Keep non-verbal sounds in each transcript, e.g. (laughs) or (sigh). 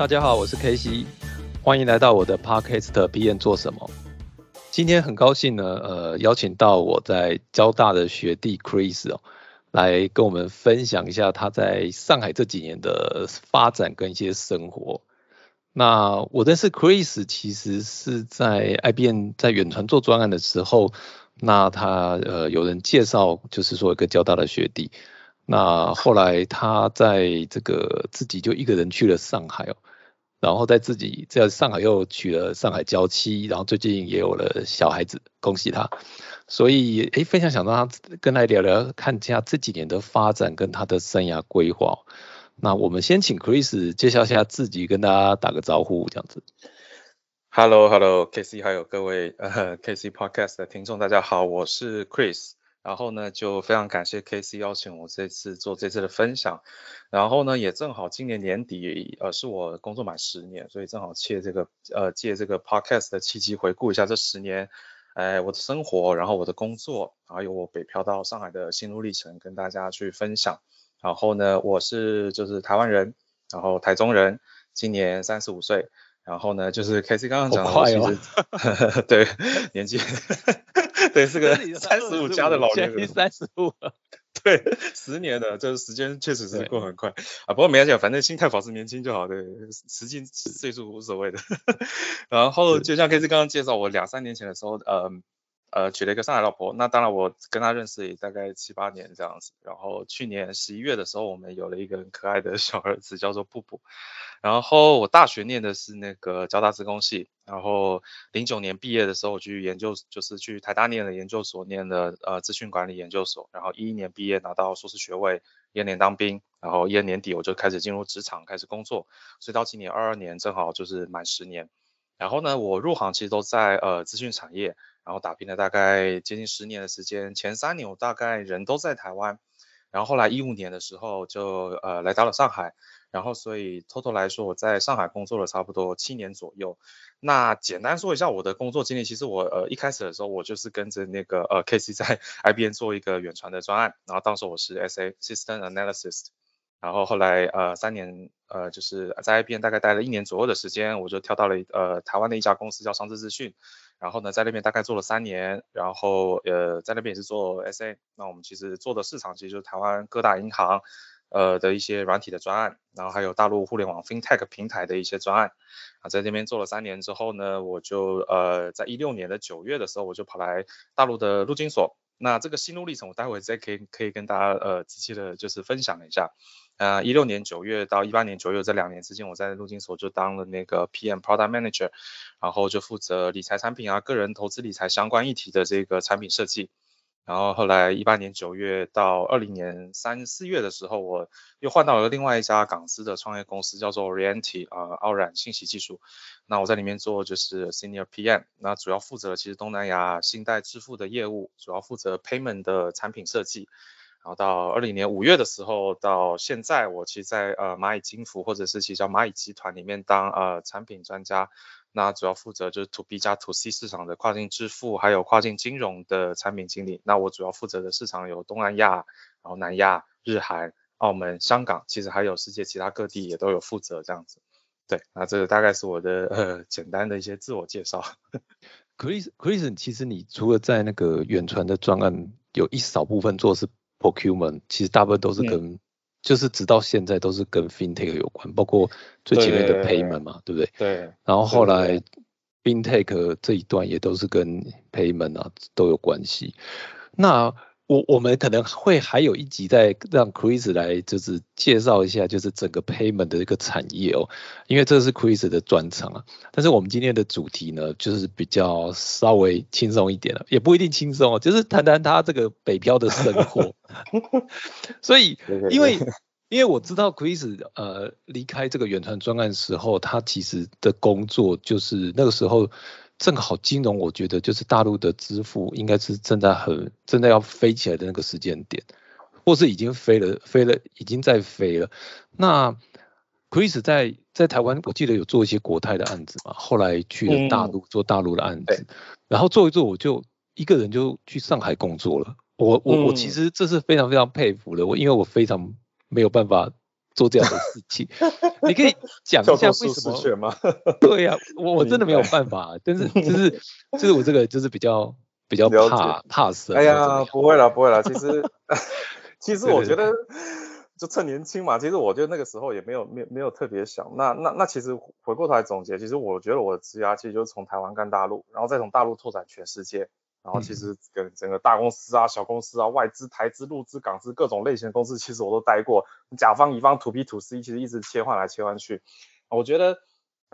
大家好，我是 K C，欢迎来到我的 Podcast p n 做什么？今天很高兴呢，呃，邀请到我在交大的学弟 Chris 哦，来跟我们分享一下他在上海这几年的发展跟一些生活。那我认识 Chris 其实是在 IBM 在远传做专案的时候，那他呃有人介绍，就是说一个交大的学弟，那后来他在这个自己就一个人去了上海哦。然后在自己在上海又娶了上海娇妻，然后最近也有了小孩子，恭喜他。所以诶，非常想让他跟他聊聊，看一下这几年的发展跟他的生涯规划。那我们先请 Chris 介绍一下自己，跟大家打个招呼，这样子。Hello，Hello，KC，还有各位呃 KC Podcast 的听众，大家好，我是 Chris。然后呢，就非常感谢 KC 邀请我这次做这次的分享。然后呢，也正好今年年底，呃，是我工作满十年，所以正好借这个呃借这个 podcast 的契机，回顾一下这十年，哎，我的生活，然后我的工作，还有我北漂到上海的心路历程，跟大家去分享。然后呢，我是就是台湾人，然后台中人，今年三十五岁。然后呢，就是 KC 刚刚讲的，其实 (laughs) 对年纪。(laughs) 对，是个三十五加的老年人，三十五，(laughs) 对，十年的，就是时间确实是过很快啊。不过没关系，反正心态保持年轻就好，对，实际岁数无所谓的。(laughs) 然后就像 K C 刚刚介绍，我两三年前的时候，呃呃娶了一个上海老婆，那当然我跟她认识也大概七八年这样子。然后去年十一月的时候，我们有了一个很可爱的小儿子，叫做布布。然后我大学念的是那个交大资工系，然后零九年毕业的时候我去研究，就是去台大念的研究所，念的呃资讯管理研究所，然后一一年毕业拿到硕士学位，一二年当兵，然后一二年底我就开始进入职场开始工作，所以到今年二二年正好就是满十年。然后呢，我入行其实都在呃资讯产业，然后打拼了大概接近十年的时间，前三年我大概人都在台湾，然后后来一五年的时候就呃来到了上海。然后，所以 total 来说，我在上海工作了差不多七年左右。那简单说一下我的工作经历，其实我呃一开始的时候，我就是跟着那个呃 KC 在 (laughs) IBM 做一个远传的专案，然后当时我是 SA System Analyst，然后后来呃三年呃就是在 IBM 大概待了一年左右的时间，我就跳到了呃台湾的一家公司叫商智资讯，然后呢在那边大概做了三年，然后呃在那边也是做 SA，那我们其实做的市场其实就是台湾各大银行。呃的一些软体的专案，然后还有大陆互联网 FinTech 平台的一些专案，啊，在这边做了三年之后呢，我就呃在一六年的九月的时候，我就跑来大陆的陆金所。那这个心路历程，我待会再可以可以跟大家呃仔细的就是分享一下。呃，一六年九月到一八年九月这两年之间，我在陆金所就当了那个 PM Product Manager，然后就负责理财产品啊，个人投资理财相关议题的这个产品设计。然后后来一八年九月到二零年三四月的时候，我又换到了另外一家港资的创业公司，叫做 Orienti 啊，奥冉信息技术。那我在里面做就是 Senior PM，那主要负责其实东南亚信贷支付的业务，主要负责 Payment 的产品设计。然后到二零年五月的时候，到现在我其实，在呃蚂蚁金服或者是其实叫蚂蚁集团里面当呃产品专家。那主要负责就是 to B 加 to C 市场的跨境支付，还有跨境金融的产品经理。那我主要负责的市场有东南亚，然后南亚、日韩、澳门、香港，其实还有世界其他各地也都有负责这样子。对，那这个大概是我的呃简单的一些自我介绍。(laughs) Chris，Chris，其实你除了在那个远传的专案有一少部分做是 procurement，其实大部分都是跟就是直到现在都是跟 FinTech 有关，包括最前面的 Payment 嘛，对不对？对。然后后来 FinTech 这一段也都是跟 Payment 啊都有关系。那我我们可能会还有一集再让 Chris 来就是介绍一下就是整个 payment 的一个产业哦，因为这是 Chris 的专长啊。但是我们今天的主题呢，就是比较稍微轻松一点了，也不一定轻松哦，就是谈谈他这个北漂的生活。(laughs) 所以因为因为我知道 Chris 呃离开这个远传专案时候，他其实的工作就是那个时候。正好金融，我觉得就是大陆的支付应该是正在很正在要飞起来的那个时间点，或是已经飞了，飞了，已经在飞了。那 Chris 在在台湾，我记得有做一些国泰的案子嘛，后来去了大陆做大陆的案子，然后做一做，我就一个人就去上海工作了。我我我其实这是非常非常佩服的，我因为我非常没有办法。做这样的事情，(laughs) 你可以讲一下为什么？(laughs) 对呀，我我真的没有办法，但是就是就是我这个就是比较比较怕怕死。哎呀，不会了不会了，其实 (laughs) 其实我觉得就趁年轻嘛，其实我觉得那个时候也没有没没有特别想。那那那其实回过头来总结，其实我觉得我的职涯其实就是从台湾干大陆，然后再从大陆拓展全世界。然后其实跟整个大公司啊、小公司啊、外资、台资、陆资、港资各种类型的公司，其实我都待过。甲方、乙方、土 B、土 C，其实一直切换来切换去。我觉得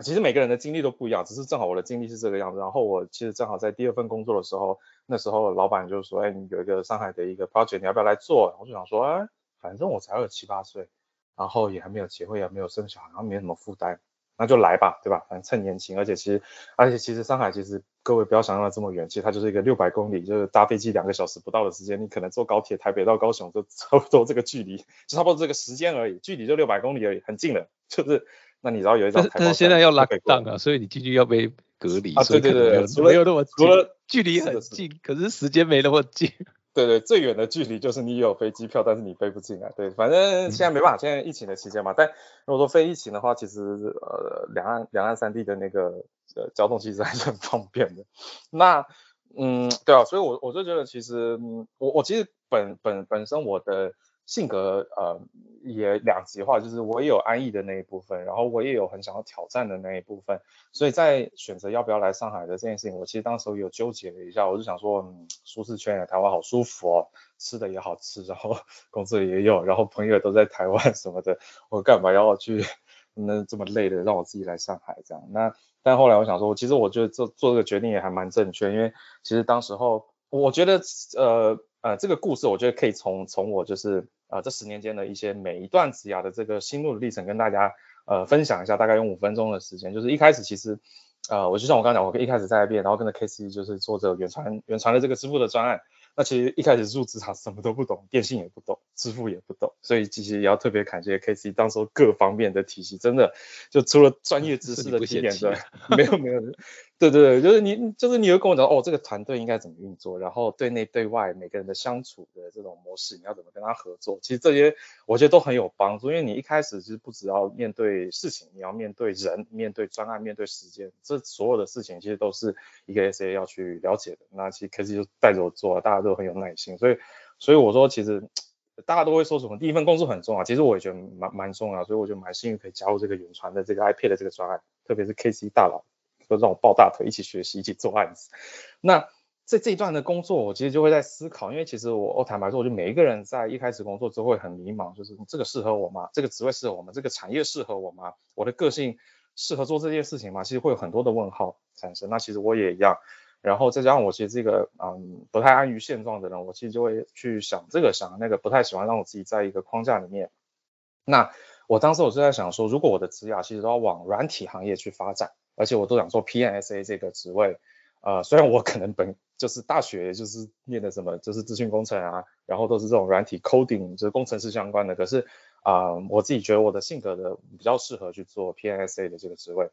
其实每个人的经历都不一样，只是正好我的经历是这个样子。然后我其实正好在第二份工作的时候，那时候老板就说：“哎，你有一个上海的一个 project，你要不要来做？”我就想说：“哎，反正我才二十七八岁，然后也还没有结婚，也没有生小孩，然后没什么负担。”那就来吧，对吧？反正趁年轻，而且其实，而且其实上海其实各位不要想象的这么远，其实它就是一个六百公里，就是搭飞机两个小时不到的时间，你可能坐高铁台北到高雄就 (laughs) 差不多这个距离，就差不多这个时间而已，距离就六百公里而已，很近的。就是那你知道有一张，但是现在要拉档啊，所以你进去要被隔离啊，对对对，除了有那么除了距离很近，可是时间没那么近。对对，最远的距离就是你有飞机票，但是你飞不进来。对，反正现在没办法，现在疫情的期间嘛。但如果说非疫情的话，其实呃，两岸两岸三地的那个呃交通其实还是很方便的。那嗯，对啊，所以我我就觉得其实我我其实本本本身我的。性格呃也两极化，就是我也有安逸的那一部分，然后我也有很想要挑战的那一部分，所以在选择要不要来上海的这件事情，我其实当时有纠结了一下，我就想说，嗯，舒适圈台湾好舒服哦，吃的也好吃，然后 (laughs) 工作也有，然后朋友都在台湾什么的，我干嘛要去 (laughs) 那这么累的让我自己来上海这样？那但后来我想说，其实我觉得做做这个决定也还蛮正确，因为其实当时候我觉得呃呃这个故事，我觉得可以从从我就是。啊，这十年间的一些每一段职涯的这个心路的历程，跟大家呃分享一下，大概用五分钟的时间。就是一开始其实，呃，我就像我刚刚讲，我一开始在那边，然后跟着 K C 就是做这个远传远传的这个支付的专案。那其实一开始入职场什么都不懂，电信也不懂，支付也不懂，所以其实也要特别感谢 K C 当时各方面的体系，真的就除了专业知识的 (laughs) 提点之外，(laughs) 没有没有。对对对，就是你，就是你会跟我讲哦，这个团队应该怎么运作，然后对内对外每个人的相处的这种模式，你要怎么跟他合作，其实这些我觉得都很有帮助，因为你一开始其实不只要面对事情，你要面对人，面对专案，面对时间，这所有的事情其实都是一个 SA 要去了解的。那其实 K C 就带着我做，大家都很有耐心，所以所以我说其实大家都会说什么第一份工作很重要，其实我也觉得蛮蛮重要，所以我就蛮幸运可以加入这个远传的这个 IP 的这个专案，特别是 K C 大佬。就让我抱大腿一起学习，一起做案子。那在这一段的工作，我其实就会在思考，因为其实我我坦白说，我觉得每一个人在一开始工作之后会很迷茫，就是这个适合我吗？这个职位适合我吗？这个产业适合我吗？我的个性适合做这件事情吗？其实会有很多的问号产生。那其实我也一样。然后再加上我其实这个嗯不太安于现状的人，我其实就会去想这个想那个，不太喜欢让我自己在一个框架里面。那我当时我就在想说，如果我的职业其实都要往软体行业去发展。而且我都想做 PNSA 这个职位，呃，虽然我可能本就是大学就是念的什么就是资讯工程啊，然后都是这种软体 coding 就是工程师相关的，可是啊，我自己觉得我的性格的比较适合去做 PNSA 的这个职位，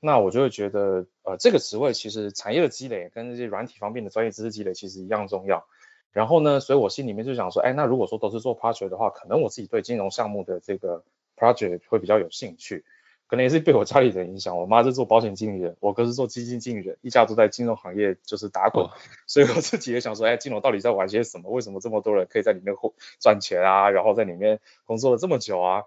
那我就会觉得，呃，这个职位其实产业的积累跟这些软体方面的专业知识积累其实一样重要。然后呢，所以我心里面就想说，哎，那如果说都是做 project 的话，可能我自己对金融项目的这个 project 会比较有兴趣。可能也是被我家里人影响，我妈是做保险经理的，我哥是做基金经理的，一家都在金融行业就是打滚，所以我自己也想说，哎，金融到底在玩些什么？为什么这么多人可以在里面赚钱啊？然后在里面工作了这么久啊？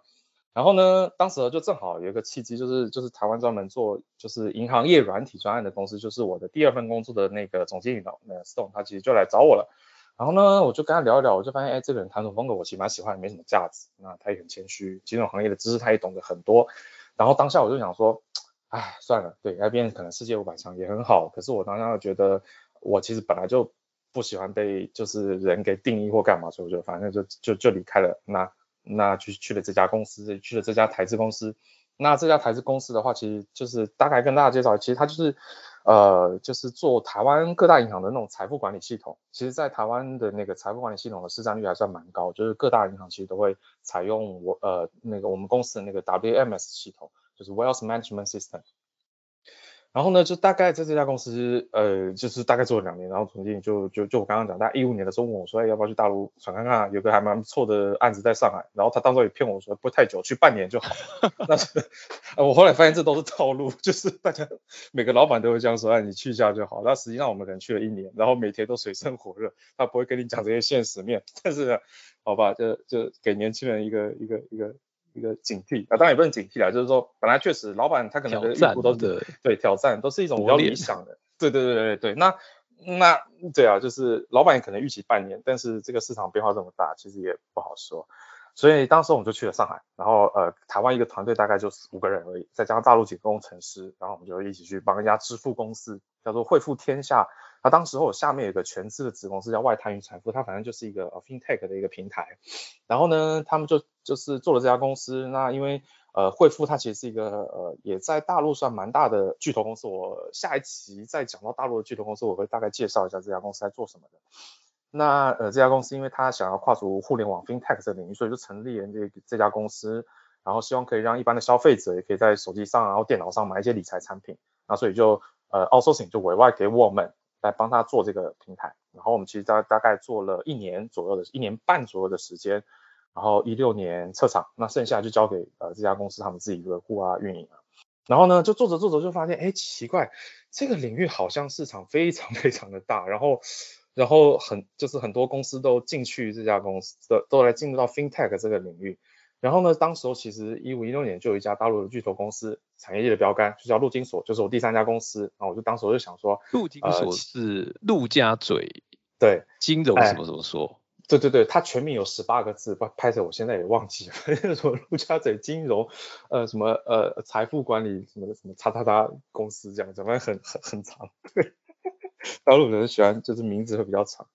然后呢，当时就正好有一个契机，就是就是台湾专门做就是银行业软体专案的公司，就是我的第二份工作的那个总经理呢，那 Stone 他其实就来找我了。然后呢，我就跟他聊一聊，我就发现，哎，这个人谈吐风格我其实蛮喜欢，没什么架子，那他也很谦虚，金融行业的知识他也懂得很多。然后当下我就想说，哎，算了，对，IBM 可能世界五百强也很好，可是我当下觉得，我其实本来就不喜欢被就是人给定义或干嘛，所以我就反正就就就离开了。那那去去了这家公司，去了这家台资公司。那这家台资公司的话，其实就是大概跟大家介绍，其实它就是，呃，就是做台湾各大银行的那种财富管理系统。其实，在台湾的那个财富管理系统的市占率还算蛮高，就是各大银行其实都会采用我呃那个我们公司的那个 WMS 系统，就是 Wealth Management System。然后呢，就大概在这家公司，呃，就是大概做了两年，然后总经理就就就我刚刚讲，大概一五年的时候问我说，哎，要不要去大陆闯看看？有个还蛮不错的案子在上海。然后他当时也骗我说，不太久，去半年就好。但是，(laughs) 我后来发现这都是套路，就是大家每个老板都会这样说，哎，你去一下就好。那实际上我们可能去了一年，然后每天都水深火热，他不会跟你讲这些现实面。但是，呢，好吧，就就给年轻人一个一个一个。一个警惕啊，当然也不能警惕啦，就是说本来确实老板他可能的预估都是对挑战，都是一种比较理想的，对对对对对。那那对啊，就是老板也可能预期半年，但是这个市场变化这么大，其实也不好说。所以当时我们就去了上海，然后呃台湾一个团队大概就五个人而已，再加上大陆几个工程师，然后我们就一起去帮一家支付公司叫做汇付天下。他当时我下面有个全资的子公司叫外滩云财富，它反正就是一个 fintech 的一个平台。然后呢，他们就就是做了这家公司。那因为呃汇富它其实是一个呃也在大陆算蛮大的巨头公司。我下一期再讲到大陆的巨头公司，我会大概介绍一下这家公司在做什么的。那呃这家公司因为它想要跨足互联网 fintech 这领域，所以就成立了这这家公司，然后希望可以让一般的消费者也可以在手机上然后电脑上买一些理财产品。那所以就呃 outsourcing 就委外给我们。来帮他做这个平台，然后我们其实大大概做了一年左右的，一年半左右的时间，然后一六年撤场，那剩下就交给呃这家公司他们自己维护啊运营啊，然后呢就做着做着就发现，哎奇怪，这个领域好像市场非常非常的大，然后然后很就是很多公司都进去这家公司都都来进入到 FinTech 这个领域。然后呢，当时候其实一五一六年就有一家大陆的巨头公司，产业界的标杆，就叫陆金所，就是我第三家公司。然后我就当时我就想说，陆金所是陆家嘴，对，金融什么什么说？对对对，它全名有十八个字，拍着我现在也忘记了，(laughs) 什么陆家嘴金融，呃，什么呃财富管理什么的什么叉叉叉公司这样，反正很很很长。对，(laughs) 大陆人喜欢就是名字会比较长，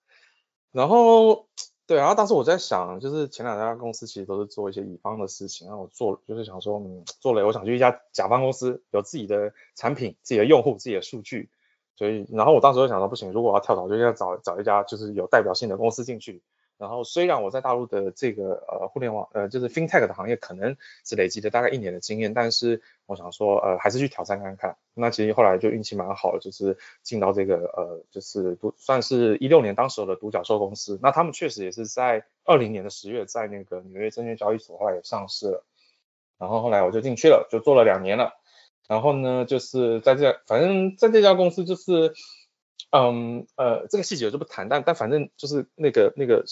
然后。对，然后当时我在想，就是前两家公司其实都是做一些乙方的事情，然后我做就是想说，嗯，做了我想去一家甲方公司，有自己的产品、自己的用户、自己的数据，所以然后我当时就想说，不行，如果我要跳槽，就应该找找一家就是有代表性的公司进去。然后虽然我在大陆的这个呃互联网呃就是 FinTech 的行业可能只累积了大概一年的经验，但是我想说呃还是去挑战看看。那其实后来就运气蛮好的，就是进到这个呃就是独算是一六年当时的独角兽公司。那他们确实也是在二零年的十月在那个纽约证券交易所后来也上市了。然后后来我就进去了，就做了两年了。然后呢就是在这反正在这家公司就是。嗯呃，这个细节我就不谈，但但反正就是那个那个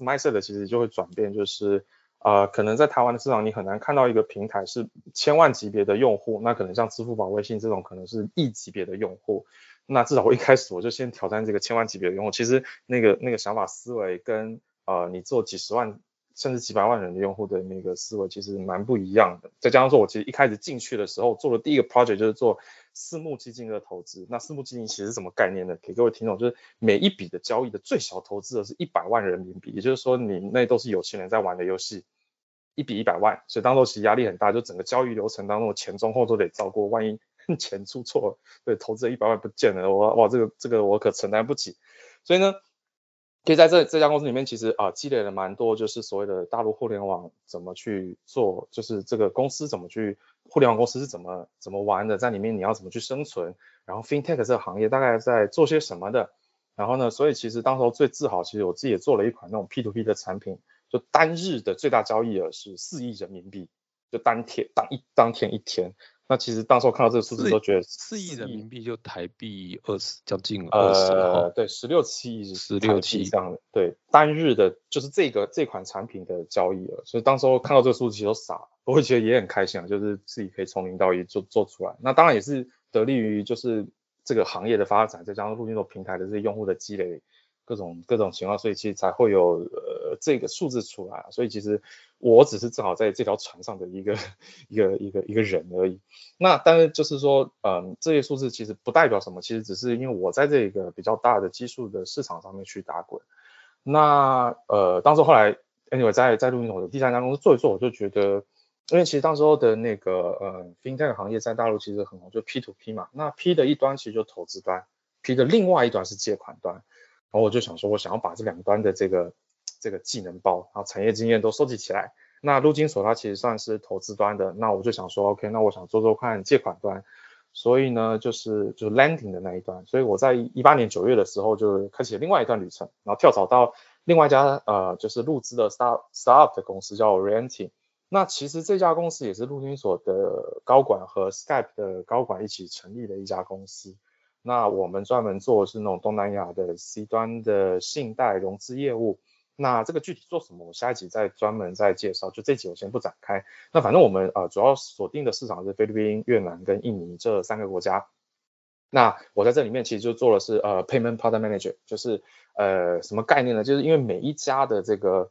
mindset 其实就会转变，就是啊，可能在台湾的市场你很难看到一个平台是千万级别的用户，那可能像支付宝、微信这种可能是亿级别的用户，那至少我一开始我就先挑战这个千万级别的用户，其实那个那个想法思维跟呃你做几十万。甚至几百万人的用户的那个思维其实蛮不一样的。再加上说，我其实一开始进去的时候做的第一个 project 就是做私募基金的投资。那私募基金其实是什么概念呢？给各位听众，就是每一笔的交易的最小投资额是一百万人民币，也就是说你那都是有钱人在玩的游戏，一笔一百万，所以当时其实压力很大，就整个交易流程当中前中后都得照顾，万一 (laughs) 钱出错，对，投资一百万不见了，我哇这个这个我可承担不起。所以呢。可以在这这家公司里面，其实啊积累了蛮多，就是所谓的大陆互联网怎么去做，就是这个公司怎么去，互联网公司是怎么怎么玩的，在里面你要怎么去生存，然后 FinTech 这个行业大概在做些什么的，然后呢，所以其实当时候最自豪，其实我自己也做了一款那种 P2P 的产品，就单日的最大交易额是四亿人民币，就当天当一当天一天。那其实当时我看到这个数字都觉得四亿人民币就台币二十将近二十呃对十六七亿十六七这样的对单日的就是这个这款产品的交易额，所以当时候看到这个数字其实都傻了，我会觉得也很开心啊，就是自己可以从零到一做做出来。那当然也是得力于就是这个行业的发展，再加上陆金所平台的这些用户的积累，各种各种情况，所以其实才会有呃这个数字出来。所以其实我只是正好在这条船上的一个一个一个一个人而已。那当然就是说，嗯，这些数字其实不代表什么，其实只是因为我在这个比较大的基数的市场上面去打滚。那呃，当时后来，anyway，在在录音棚的第三家公司做一做，我就觉得。因为其实当时候的那个呃，FinTech 行业在大陆其实很红，就 P to P 嘛。那 P 的一端其实就投资端，P 的另外一端是借款端。然后我就想说，我想要把这两端的这个这个技能包，然后产业经验都收集起来。那陆金所它其实算是投资端的，那我就想说，OK，那我想做做看借款端。所以呢，就是就是 Lending 的那一端。所以我在一八年九月的时候就开启了另外一段旅程，然后跳槽到另外一家呃，就是入资的 Start Startup 的公司叫 Orienting。那其实这家公司也是陆军所的高管和 Skype 的高管一起成立的一家公司。那我们专门做的是那种东南亚的 C 端的信贷融资业务。那这个具体做什么，我下一集再专门再介绍。就这集我先不展开。那反正我们呃主要锁定的市场是菲律宾、越南跟印尼这三个国家。那我在这里面其实就做的是呃 Payment Product Manager，就是呃什么概念呢？就是因为每一家的这个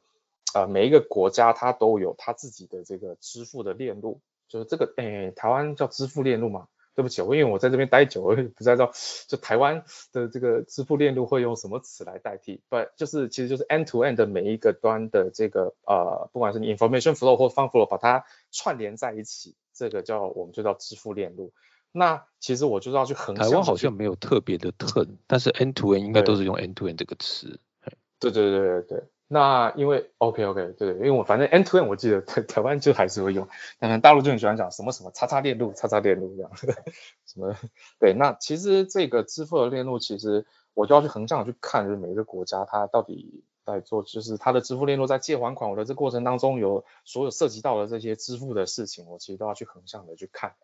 呃，每一个国家它都有它自己的这个支付的链路，就是这个，诶，台湾叫支付链路嘛？对不起，我因为我在这边待久了，不知道 (sighs) 就台湾的这个支付链路会用什么词来代替？不，就是其实就是 end to end 的每一个端的这个呃，不管是你 information flow 或 fund flow，把它串联在一起，这个叫我们就叫支付链路。那其实我就要去横向。台湾好像没有特别的 turn，但是 end to end 应该都是用 end to end 这个词。对对对对对。那因为 OK OK 对，因为我反正 N to N 我记得台台湾就还是会用，当然大陆就很喜欢讲什么什么叉叉链路叉叉链路这样，什么对，那其实这个支付的链路，其实我就要去横向去看，就是每一个国家它到底在做，就是它的支付链路在借还款我的这过程当中有所有涉及到的这些支付的事情，我其实都要去横向的去看。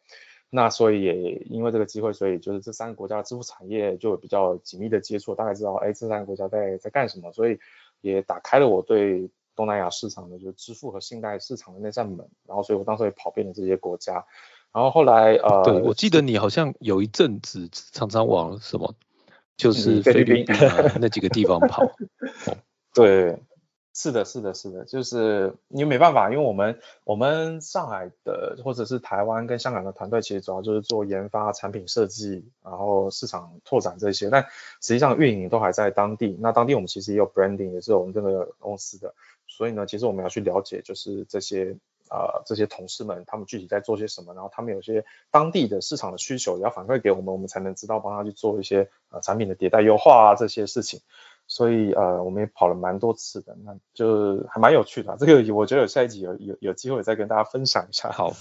那所以也因为这个机会，所以就是这三个国家的支付产业就比较紧密的接触，大概知道哎这三个国家在在干什么，所以。也打开了我对东南亚市场的就是支付和信贷市场的那扇门，然后所以我当时也跑遍了这些国家，然后后来呃，对我记得你好像有一阵子常常往什么，就是菲律宾那几个地方跑，(laughs) 对。是的，是的，是的，就是因为没办法，因为我们我们上海的或者是台湾跟香港的团队，其实主要就是做研发、产品设计，然后市场拓展这些，但实际上运营都还在当地。那当地我们其实也有 branding，也是我们这个公司的，所以呢，其实我们要去了解，就是这些呃这些同事们他们具体在做些什么，然后他们有些当地的市场的需求也要反馈给我们，我们才能知道帮他去做一些呃产品的迭代优化啊这些事情。所以呃，我们也跑了蛮多次的，那就还蛮有趣的。这个我觉得有下一集有有有机会再跟大家分享一下。好，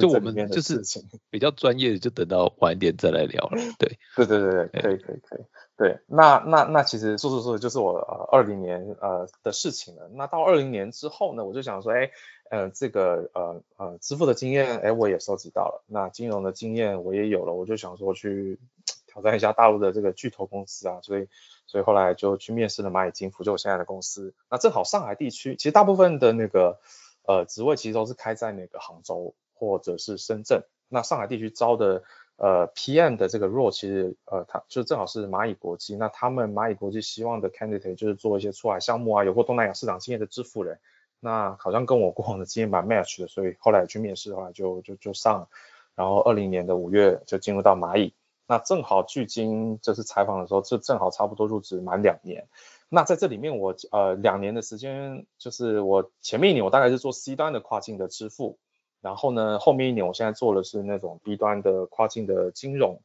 就我们就是比较专业的，就等到晚一点再来聊了。对，(laughs) 对对对对，可以可以可以。对，那那那其实说说说就是我呃二零年呃的事情了。那到二零年之后呢，我就想说，哎，呃这个呃呃支付的经验，哎我也收集到了，那金融的经验我也有了，我就想说去挑战一下大陆的这个巨头公司啊，所以。所以后来就去面试了蚂蚁金服，就我现在的公司。那正好上海地区，其实大部分的那个呃职位其实都是开在那个杭州或者是深圳。那上海地区招的呃 PM 的这个 role，其实呃他就正好是蚂蚁国际。那他们蚂蚁国际希望的 candidate 就是做一些出海项目啊，有过东南亚市场经验的支付人。那好像跟我过往的经验蛮 match 的，所以后来去面试，的话就就就上。然后二零年的五月就进入到蚂蚁。那正好距今就是采访的时候，就正好差不多入职满两年。那在这里面，我呃两年的时间，就是我前面一年我大概是做 C 端的跨境的支付，然后呢后面一年我现在做的是那种 B 端的跨境的金融。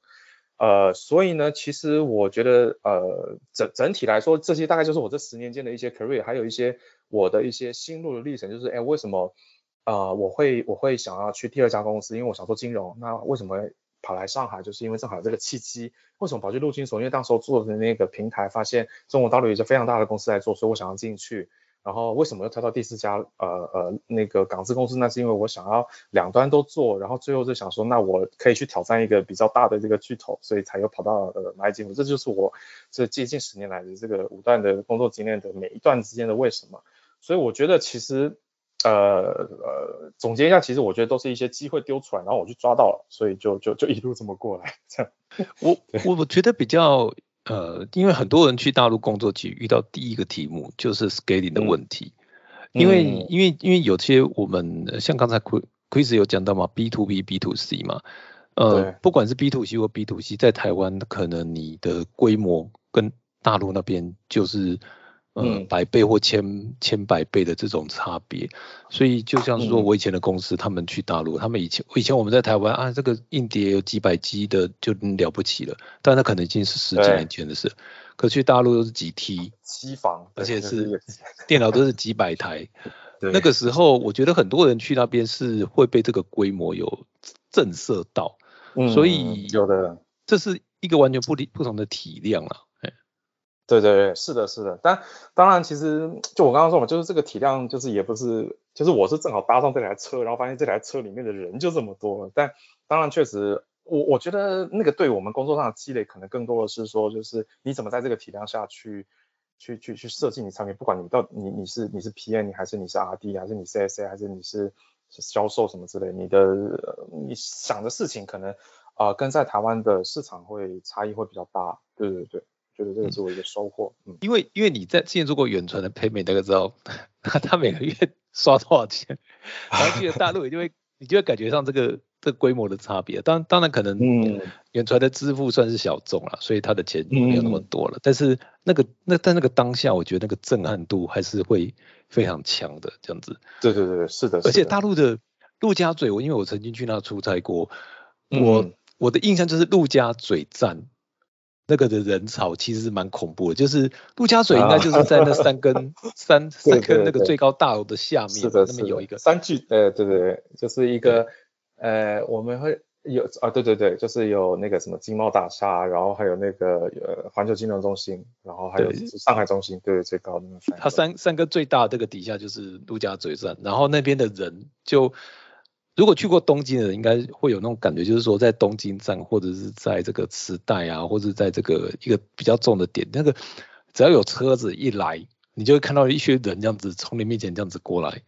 呃，所以呢，其实我觉得呃整整体来说，这些大概就是我这十年间的一些 career，还有一些我的一些心路的历程，就是哎为什么呃我会我会想要去第二家公司，因为我想做金融，那为什么？跑来上海就是因为正好有这个契机。为什么跑去陆金所？因为当时候做的那个平台，发现中国大陆有一些非常大的公司在做，所以我想要进去。然后为什么又跳到第四家呃呃那个港资公司？那是因为我想要两端都做。然后最后就想说，那我可以去挑战一个比较大的这个巨头，所以才又跑到呃蚂蚁金服。这就是我这接近十年来的这个五段的工作经验的每一段之间的为什么。所以我觉得其实。呃呃，总结一下，其实我觉得都是一些机会丢出来，然后我去抓到了，所以就就就一路这么过来。这样，我我我觉得比较呃，因为很多人去大陆工作，其实遇到第一个题目就是 scaling 的问题，因为因为因为有些我们像刚才 Chris 有讲到嘛，B to B、B to C 嘛，呃，不管是 B to C 或 B to C，在台湾可能你的规模跟大陆那边就是嗯。百倍或千千百倍的这种差别，所以就像是说我以前的公司，他们去大陆，他们以前以前我们在台湾啊，这个硬碟有几百 G 的就了不起了，但那可能已经是十几年前的事，可去大陆都是几 T 机房，而且是电脑都是几百台。(laughs) 那个时候，我觉得很多人去那边是会被这个规模有震慑到，嗯所以有的。这是一个完全不不同的体量了。对对对，是的，是的。但当然，其实就我刚刚说嘛，就是这个体量，就是也不是，就是我是正好搭上这台车，然后发现这台车里面的人就这么多了。但当然，确实，我我觉得那个对我们工作上的积累，可能更多的是说，就是你怎么在这个体量下去。去去去设计你产品，不管你到你你是你是 PM，你还是你是 RD，还是你 CSA，还是你是销售什么之类，你的你想的事情可能啊跟在台湾的市场会差异会比较大。对对对，觉得这个是我一个收获。嗯，因为因为你在之前做过远传的 Payment，大概知道他每个月 (laughs) 刷多少钱，然后去了大陆，你就会你就会感觉上这个。这规模的差别，当当然可能远传的支付算是小众了，所以他的钱没有那么多了。但是那个那在那个当下，我觉得那个震撼度还是会非常强的，这样子。对对对，是的。而且大陆的陆家嘴，我因为我曾经去那出差过，我我的印象就是陆家嘴站那个的人潮其实是蛮恐怖的，就是陆家嘴应该就是在那三根三 (laughs) 三根那个最高大楼的下面，是的，那么有一个三巨，呃，对对对，就是一个。呃，我们会有啊，对对对，就是有那个什么金茂大厦，然后还有那个呃环球金融中心，然后还有上海中心，对最高的那它三三个最大这个底下就是陆家嘴站，然后那边的人就如果去过东京的人，应该会有那种感觉，就是说在东京站或者是在这个磁带啊，或者在这个一个比较重的点，那个只要有车子一来，你就会看到一些人这样子从你面前这样子过来。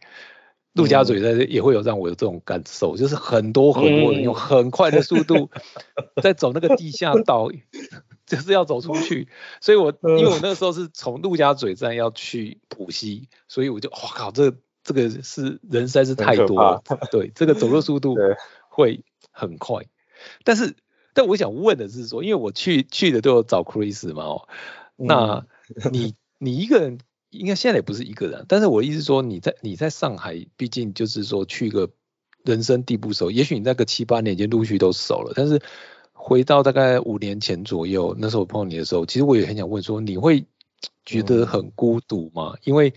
陆家嘴在也会有让我有这种感受，就是很多很多人用很快的速度 (laughs) 在走那个地下道，就是要走出去。所以我因为我那个时候是从陆家嘴站要去浦西，所以我就哇靠，这这个是人实在是太多，对，这个走路速度 (laughs) 会很快。但是但我想问的是说，因为我去去的都有找 Chris 嘛，哦，那你 (laughs) 你一个人。应该现在也不是一个人，但是我意思说，你在你在上海，毕竟就是说去一个人生地不熟，也许你那个七八年已经陆续都熟了，但是回到大概五年前左右，那时候我碰到你的时候，其实我也很想问说，你会觉得很孤独吗？因为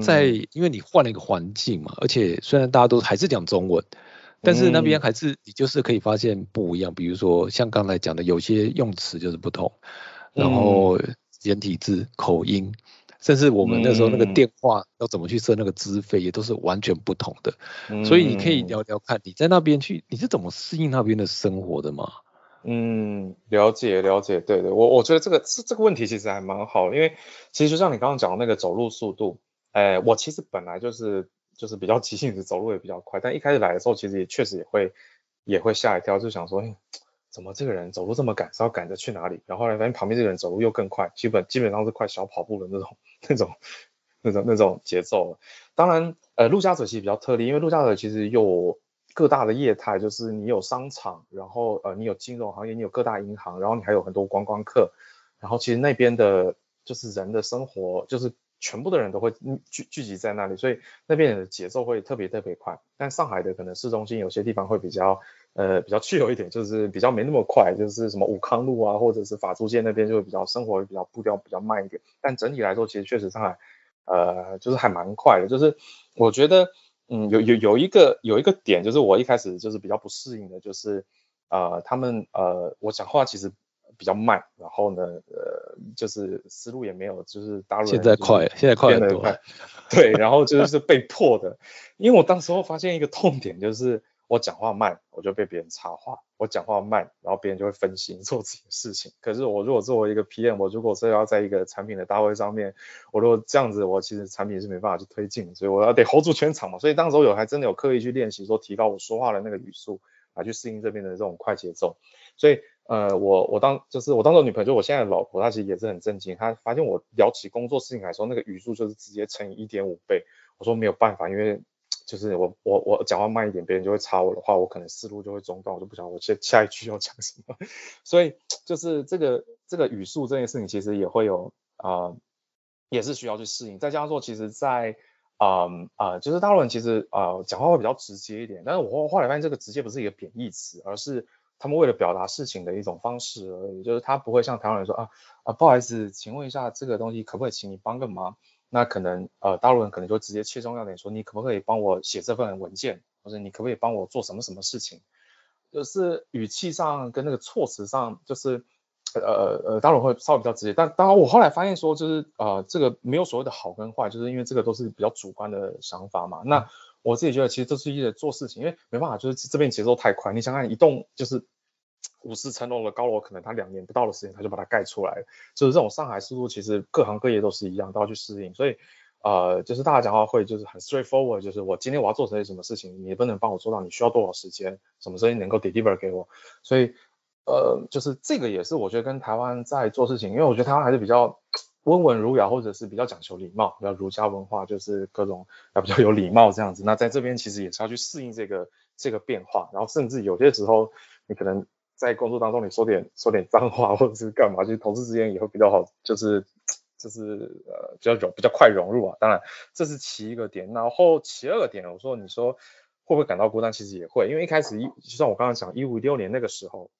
在因为你换了一个环境嘛，而且虽然大家都还是讲中文，但是那边还是你就是可以发现不一样，比如说像刚才讲的，有些用词就是不同，然后简体字、口音。甚至我们那时候那个电话要怎么去设那个资费，也都是完全不同的。所以你可以聊聊看，你在那边去，你是怎么适应那边的生活的吗？嗯，了解了解，对对，我我觉得这个这这个问题其实还蛮好，因为其实就像你刚刚讲的那个走路速度，哎，我其实本来就是就是比较急性子，走路也比较快，但一开始来的时候，其实也确实也会也会吓一跳，就想说。怎么这个人走路这么赶？是要赶着去哪里？然后来发现旁边这个人走路又更快，基本基本上是快小跑步的那种 (laughs) 那种那种那种节奏。当然，呃，陆家嘴其实比较特例，因为陆家嘴其实有各大的业态，就是你有商场，然后呃你有金融行业，你有各大银行，然后你还有很多观光客，然后其实那边的就是人的生活，就是全部的人都会聚聚集在那里，所以那边的节奏会特别特别快。但上海的可能市中心有些地方会比较。呃，比较 (laughs) 自由一点，就是比较没那么快，就是什么武康路啊，或者是法租界那边就会比较生活比较步调比较慢一点。但整体来说，其实确实上海，呃，就是还蛮快的。就是我觉得，嗯，有有有一个有一个点，就是我一开始就是比较不适应的，就是呃，他们呃，我讲话其实比较慢，然后呢，呃，就是思路也没有，就是大陆现在快，现在快很多，对，然后就是被迫的，因为我当时候发现一个痛点就是。我讲话慢，我就被别人插话；我讲话慢，然后别人就会分心做自己的事情。可是我如果作为一个 PM，我如果是要在一个产品的大会上面，我如果这样子，我其实产品是没办法去推进，所以我要得 hold 住全场嘛。所以当时候有还真的有刻意去练习，说提高我说话的那个语速，来去适应这边的这种快节奏。所以呃，我我当就是我当做女朋友，就我现在的老婆，她其实也是很震惊，她发现我聊起工作事情来说，那个语速就是直接乘以一点五倍。我说没有办法，因为就是我我我讲话慢一点，别人就会插我的话，我可能思路就会中断，我就不晓得我下下一句要讲什么。(laughs) 所以就是这个这个语速这件事情，其实也会有啊，也是需要去适应。再加上说，其实，在啊啊，就是大陆人其实啊讲话会比较直接一点，但是我后来发现这个直接不是一个贬义词，而是他们为了表达事情的一种方式而已。就是他不会像台湾人说啊啊，不好意思，请问一下这个东西可不可以请你帮个忙？那可能呃大陆人可能就直接切中要点说，你可不可以帮我写这份文件，或者你可不可以帮我做什么什么事情？就是语气上跟那个措辞上，就是呃呃当然会稍微比较直接。但当然我后来发现说，就是呃这个没有所谓的好跟坏，就是因为这个都是比较主观的想法嘛。那我自己觉得其实这是一个做事情，因为没办法，就是这边节奏太快。你想看一栋就是。五十层楼的高楼，可能它两年不到的时间，它就把它盖出来。就是这种上海速度，其实各行各业都是一样，都要去适应。所以，呃，就是大家讲话会就是很 straightforward，就是我今天我要做成些什么事情，你不能帮我做到，你需要多少时间，什么时间能够 deliver 给我。所以，呃，就是这个也是我觉得跟台湾在做事情，因为我觉得台湾还是比较温文儒雅，或者是比较讲求礼貌，比较儒家文化，就是各种要比较有礼貌这样子。那在这边其实也是要去适应这个这个变化，然后甚至有些时候你可能。在工作当中，你说点说点脏话或者是干嘛，就是同事之间也会比较好，就是就是呃比较融比较快融入啊。当然这是其一个点，然后其二个点，我说你说会不会感到孤单？其实也会，因为一开始一就像我刚刚讲一五一六年那个时候，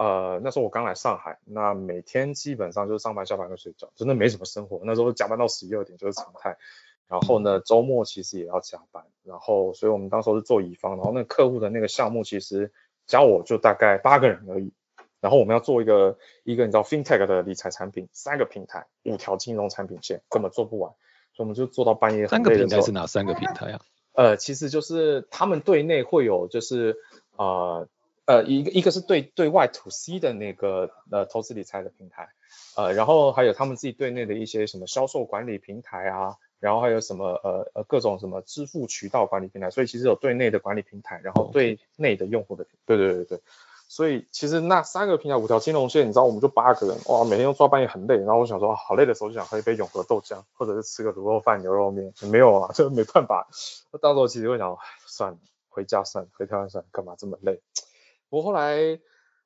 呃那时候我刚来上海，那每天基本上就是上班下班跟睡觉，真的没什么生活。那时候加班到十一二点就是常态，然后呢周末其实也要加班，然后所以我们当时是做乙方，然后那客户的那个项目其实。加我就大概八个人而已，然后我们要做一个一个你知道 FinTech 的理财产品，三个平台，五条金融产品线，根本做不完，所以我们就做到半夜。三个平台是哪三个平台啊？呃，其实就是他们对内会有就是呃呃一个一个是对对外 To C 的那个呃投资理财的平台，呃，然后还有他们自己对内的一些什么销售管理平台啊。然后还有什么呃呃各种什么支付渠道管理平台，所以其实有对内的管理平台，然后对内的用户的，对对对对，所以其实那三个平台五条金融线，你知道我们就八个人，哇，每天用抓半夜很累，然后我想说好累的时候就想喝一杯永和豆浆，或者是吃个卤肉饭牛肉面，没有啊，这 (laughs) 没办法，到时候其实会想算了，回家算了，回台湾算了，干嘛这么累？我后来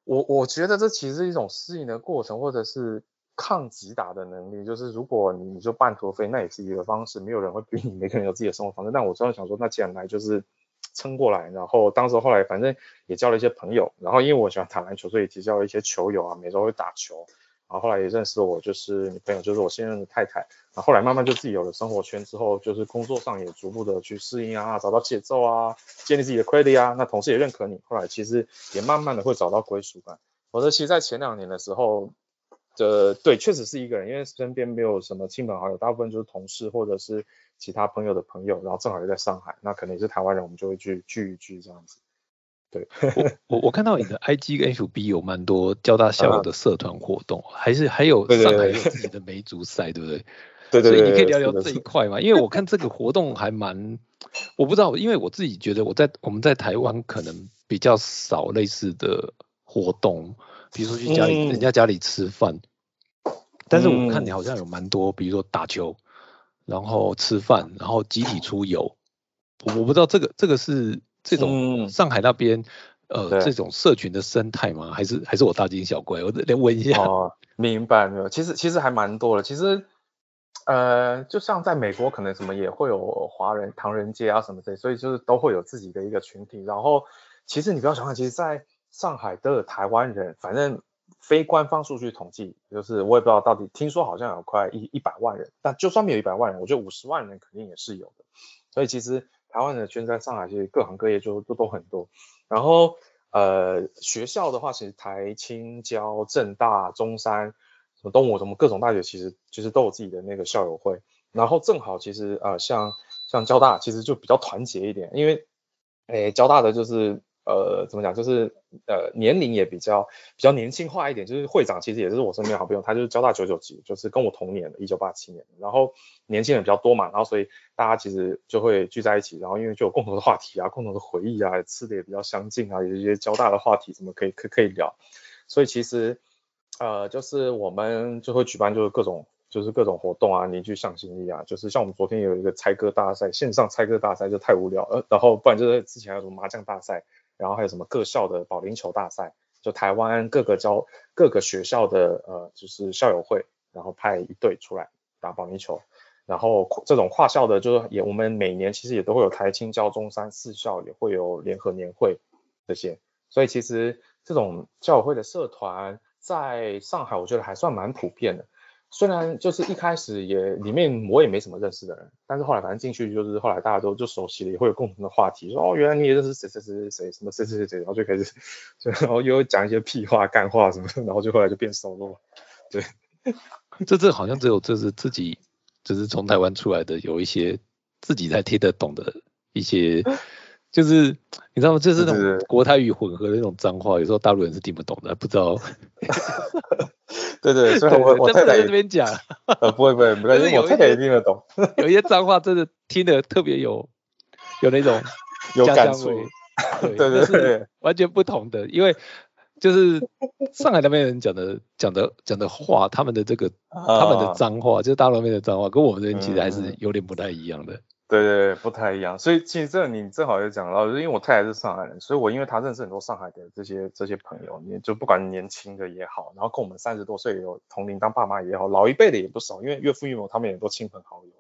我我觉得这其实是一种适应的过程，或者是。抗击打的能力，就是如果你就半途废，那也是一个方式。没有人会逼你，每个人有自己的生活方式。但我真的想说，那既然来就是撑过来。然后当时后来反正也交了一些朋友，然后因为我喜欢打篮球，所以结交了一些球友啊，每周会打球。然后后来也认识了我就是女朋友，就是我现任的太太。然后后来慢慢就自己有了生活圈之后，就是工作上也逐步的去适应啊，找到节奏啊，建立自己的 credit 啊。那同事也认可你，后来其实也慢慢的会找到归属感。我说其实，在前两年的时候。这对，确实是一个人，因为身边没有什么亲朋好友，大部分就是同事或者是其他朋友的朋友，然后正好又在上海，那可能也是台湾人，我们就会去聚一聚这样子。对，我我看到你的 IG 跟 FB 有蛮多交大校友的社团活动，还是还有上海有自己的梅竹赛，对不对？(laughs) 对对。所以你可以聊聊这一块吗？因为我看这个活动还蛮，我不知道，因为我自己觉得我在我们在台湾可能比较少类似的活动。比如说去家里人家家里吃饭，但是我看你好像有蛮多，比如说打球，然后吃饭，然后集体出游。我我不知道这个这个是这种上海那边呃这种社群的生态吗？还是还是我大惊小怪？我来问一下。哦，明白没有？其实其实还蛮多的。其实呃，就像在美国可能什么也会有华人唐人街啊什么的，所以就是都会有自己的一个群体。然后其实你不要想看，其实，在上海的台湾人，反正非官方数据统计，就是我也不知道到底，听说好像有快一一百万人，但就算没有一百万人，我觉得五十万人肯定也是有的。所以其实台湾的圈在上海，其实各行各业就都都很多。然后呃学校的话，其实台青交、政大、中山、什么东吴什么各种大学，其实其实都有自己的那个校友会。然后正好其实呃像像交大，其实就比较团结一点，因为诶交大的就是。呃，怎么讲？就是呃，年龄也比较比较年轻化一点。就是会长其实也是我身边好朋友，他就是交大九九级，就是跟我同年的，一九八七年。然后年轻人比较多嘛，然后所以大家其实就会聚在一起，然后因为就有共同的话题啊，共同的回忆啊，吃的也比较相近啊，有一些交大的话题，怎么可以可可以聊。所以其实呃就是我们就会举办就是各种就是各种活动啊，凝聚向心力啊，就是像我们昨天有一个猜歌大赛，线上猜歌大赛就太无聊了，然后不然就是之前还有什么麻将大赛，然后还有什么各校的保龄球大赛，就台湾各个教各个学校的呃就是校友会，然后派一队出来打保龄球。然后这种跨校的，就是也我们每年其实也都会有台青教中山四校也会有联合年会这些，所以其实这种教会的社团在上海我觉得还算蛮普遍的。虽然就是一开始也里面我也没什么认识的人，但是后来反正进去就是后来大家都就熟悉了，也会有共同的话题，说哦原来你也认识谁谁谁谁什么谁谁谁谁，然后就开始就然后又讲一些屁话干话什么，然后就后来就变熟了。对，(laughs) 这这好像只有这是自己。就是从台湾出来的，有一些自己才听得懂的一些，就是你知道吗？就是那种国台语混合的那种脏话，有时候大陆人是听不懂的，不知道。(laughs) 对对，(laughs) 所以我我太太这边讲，呃，不会不会，没关系，我太太也听得懂。(laughs) 有一些脏话真的听得特别有有那种 (laughs) 有感触，对对对，完全不同的，因为。就是上海那边人讲的讲的讲的话，他们的这个他们的脏话，就是大陆那边的脏话，跟我们这边其实还是有点不太一样的。对对对，不太一样。所以其实这你正好也讲到，就因为我太太是上海人，所以我因为她认识很多上海的这些这些朋友，你就不管年轻的也好，然后跟我们三十多岁有同龄当爸妈也好，老一辈的也不少，因为岳父岳母他们也都亲朋好友。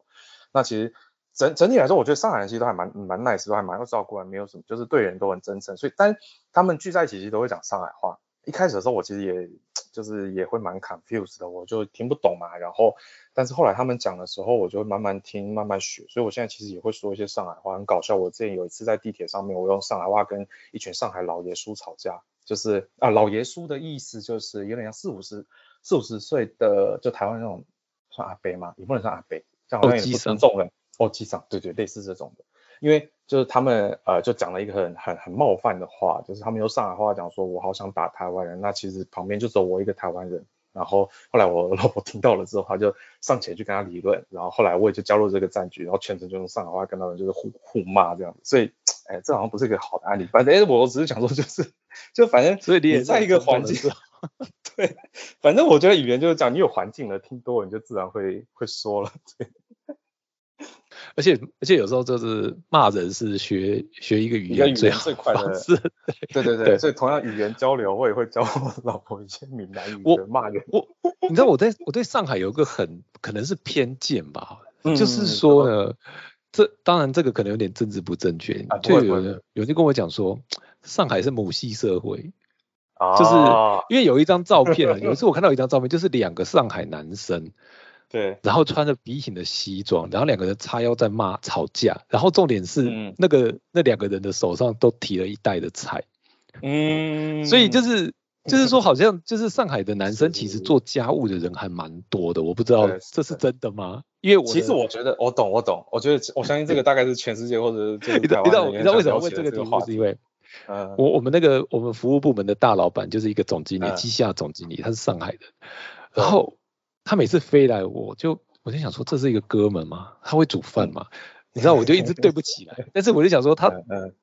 那其实。整整体来说，我觉得上海人其实都还蛮蛮 nice，都还蛮会照顾，没有什么，就是对人都很真诚。所以，但他们聚在一起其实都会讲上海话。一开始的时候，我其实也就是也会蛮 confused 的，我就听不懂嘛。然后，但是后来他们讲的时候，我就会慢慢听，慢慢学。所以我现在其实也会说一些上海话，很搞笑。我之前有一次在地铁上面，我用上海话跟一群上海老爷叔吵架，就是啊，老爷叔的意思就是有点像四五十四五十岁的，就台湾那种算阿伯嘛，也不能算阿伯，这样好像也不尊重人。哦，机长，对对，类似这种的，因为就是他们呃，就讲了一个很很很冒犯的话，就是他们用上海话讲说，我好想打台湾人，那其实旁边就只有我一个台湾人，然后后来我老婆听到了之后，她就上前去跟他理论，然后后来我也就加入这个战局，然后全程就用上海话跟他们就是互互骂这样子，所以哎，这好像不是一个好的案例，反正哎，我只是想说就是就反正所以你也在一个环境，(laughs) 对，反正我觉得语言就是讲，你有环境了，听多了你就自然会会说了，对。而且而且有时候就是骂人是学学一个语言最最快的，是，对对对，所以同样语言交流，我也会教我老婆一些闽南语的骂人。我你知道我在我对上海有个很可能是偏见吧，就是说呢，这当然这个可能有点政治不正确，就有人有人跟我讲说，上海是母系社会，就是因为有一张照片啊，有一次我看到一张照片，就是两个上海男生。对，然后穿着笔挺的西装，然后两个人叉腰在骂吵架，然后重点是那个那两个人的手上都提了一袋的菜，嗯，所以就是就是说 (laughs) 好像就是上海的男生其实做家务的人还蛮多的，我不知道这是真的吗？因为我其实我觉得我懂我懂，我觉得我相信这个大概是全世界或者你知道你知道为什么问这个题目是因为，嗯，我我们那个我们服务部门的大老板就是一个总经理，机下总经理，他是上海的，然后。他每次飞来，我就我就想说，这是一个哥们吗？他会煮饭吗？你知道，我就一直对不起来。(laughs) 但是我就想说，他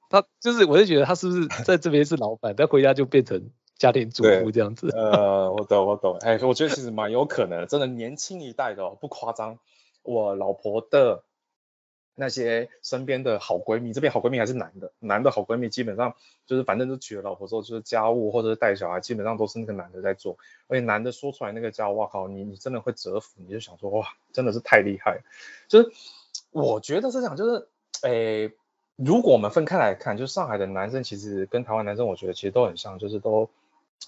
他就是，我就觉得他是不是在这边是老板，但回家就变成家庭主妇这样子？呃，我懂我懂。哎，我觉得其实蛮有可能，真的年轻一代的哦不夸张。我老婆的。那些身边的好闺蜜，这边好闺蜜还是男的，男的好闺蜜基本上就是反正都娶了老婆之后，就是家务或者是带小孩，基本上都是那个男的在做。而且男的说出来那个家，哇靠，你你真的会折服，你就想说哇，真的是太厉害。就是我觉得是这样，就是诶，如果我们分开来看，就是上海的男生其实跟台湾男生，我觉得其实都很像，就是都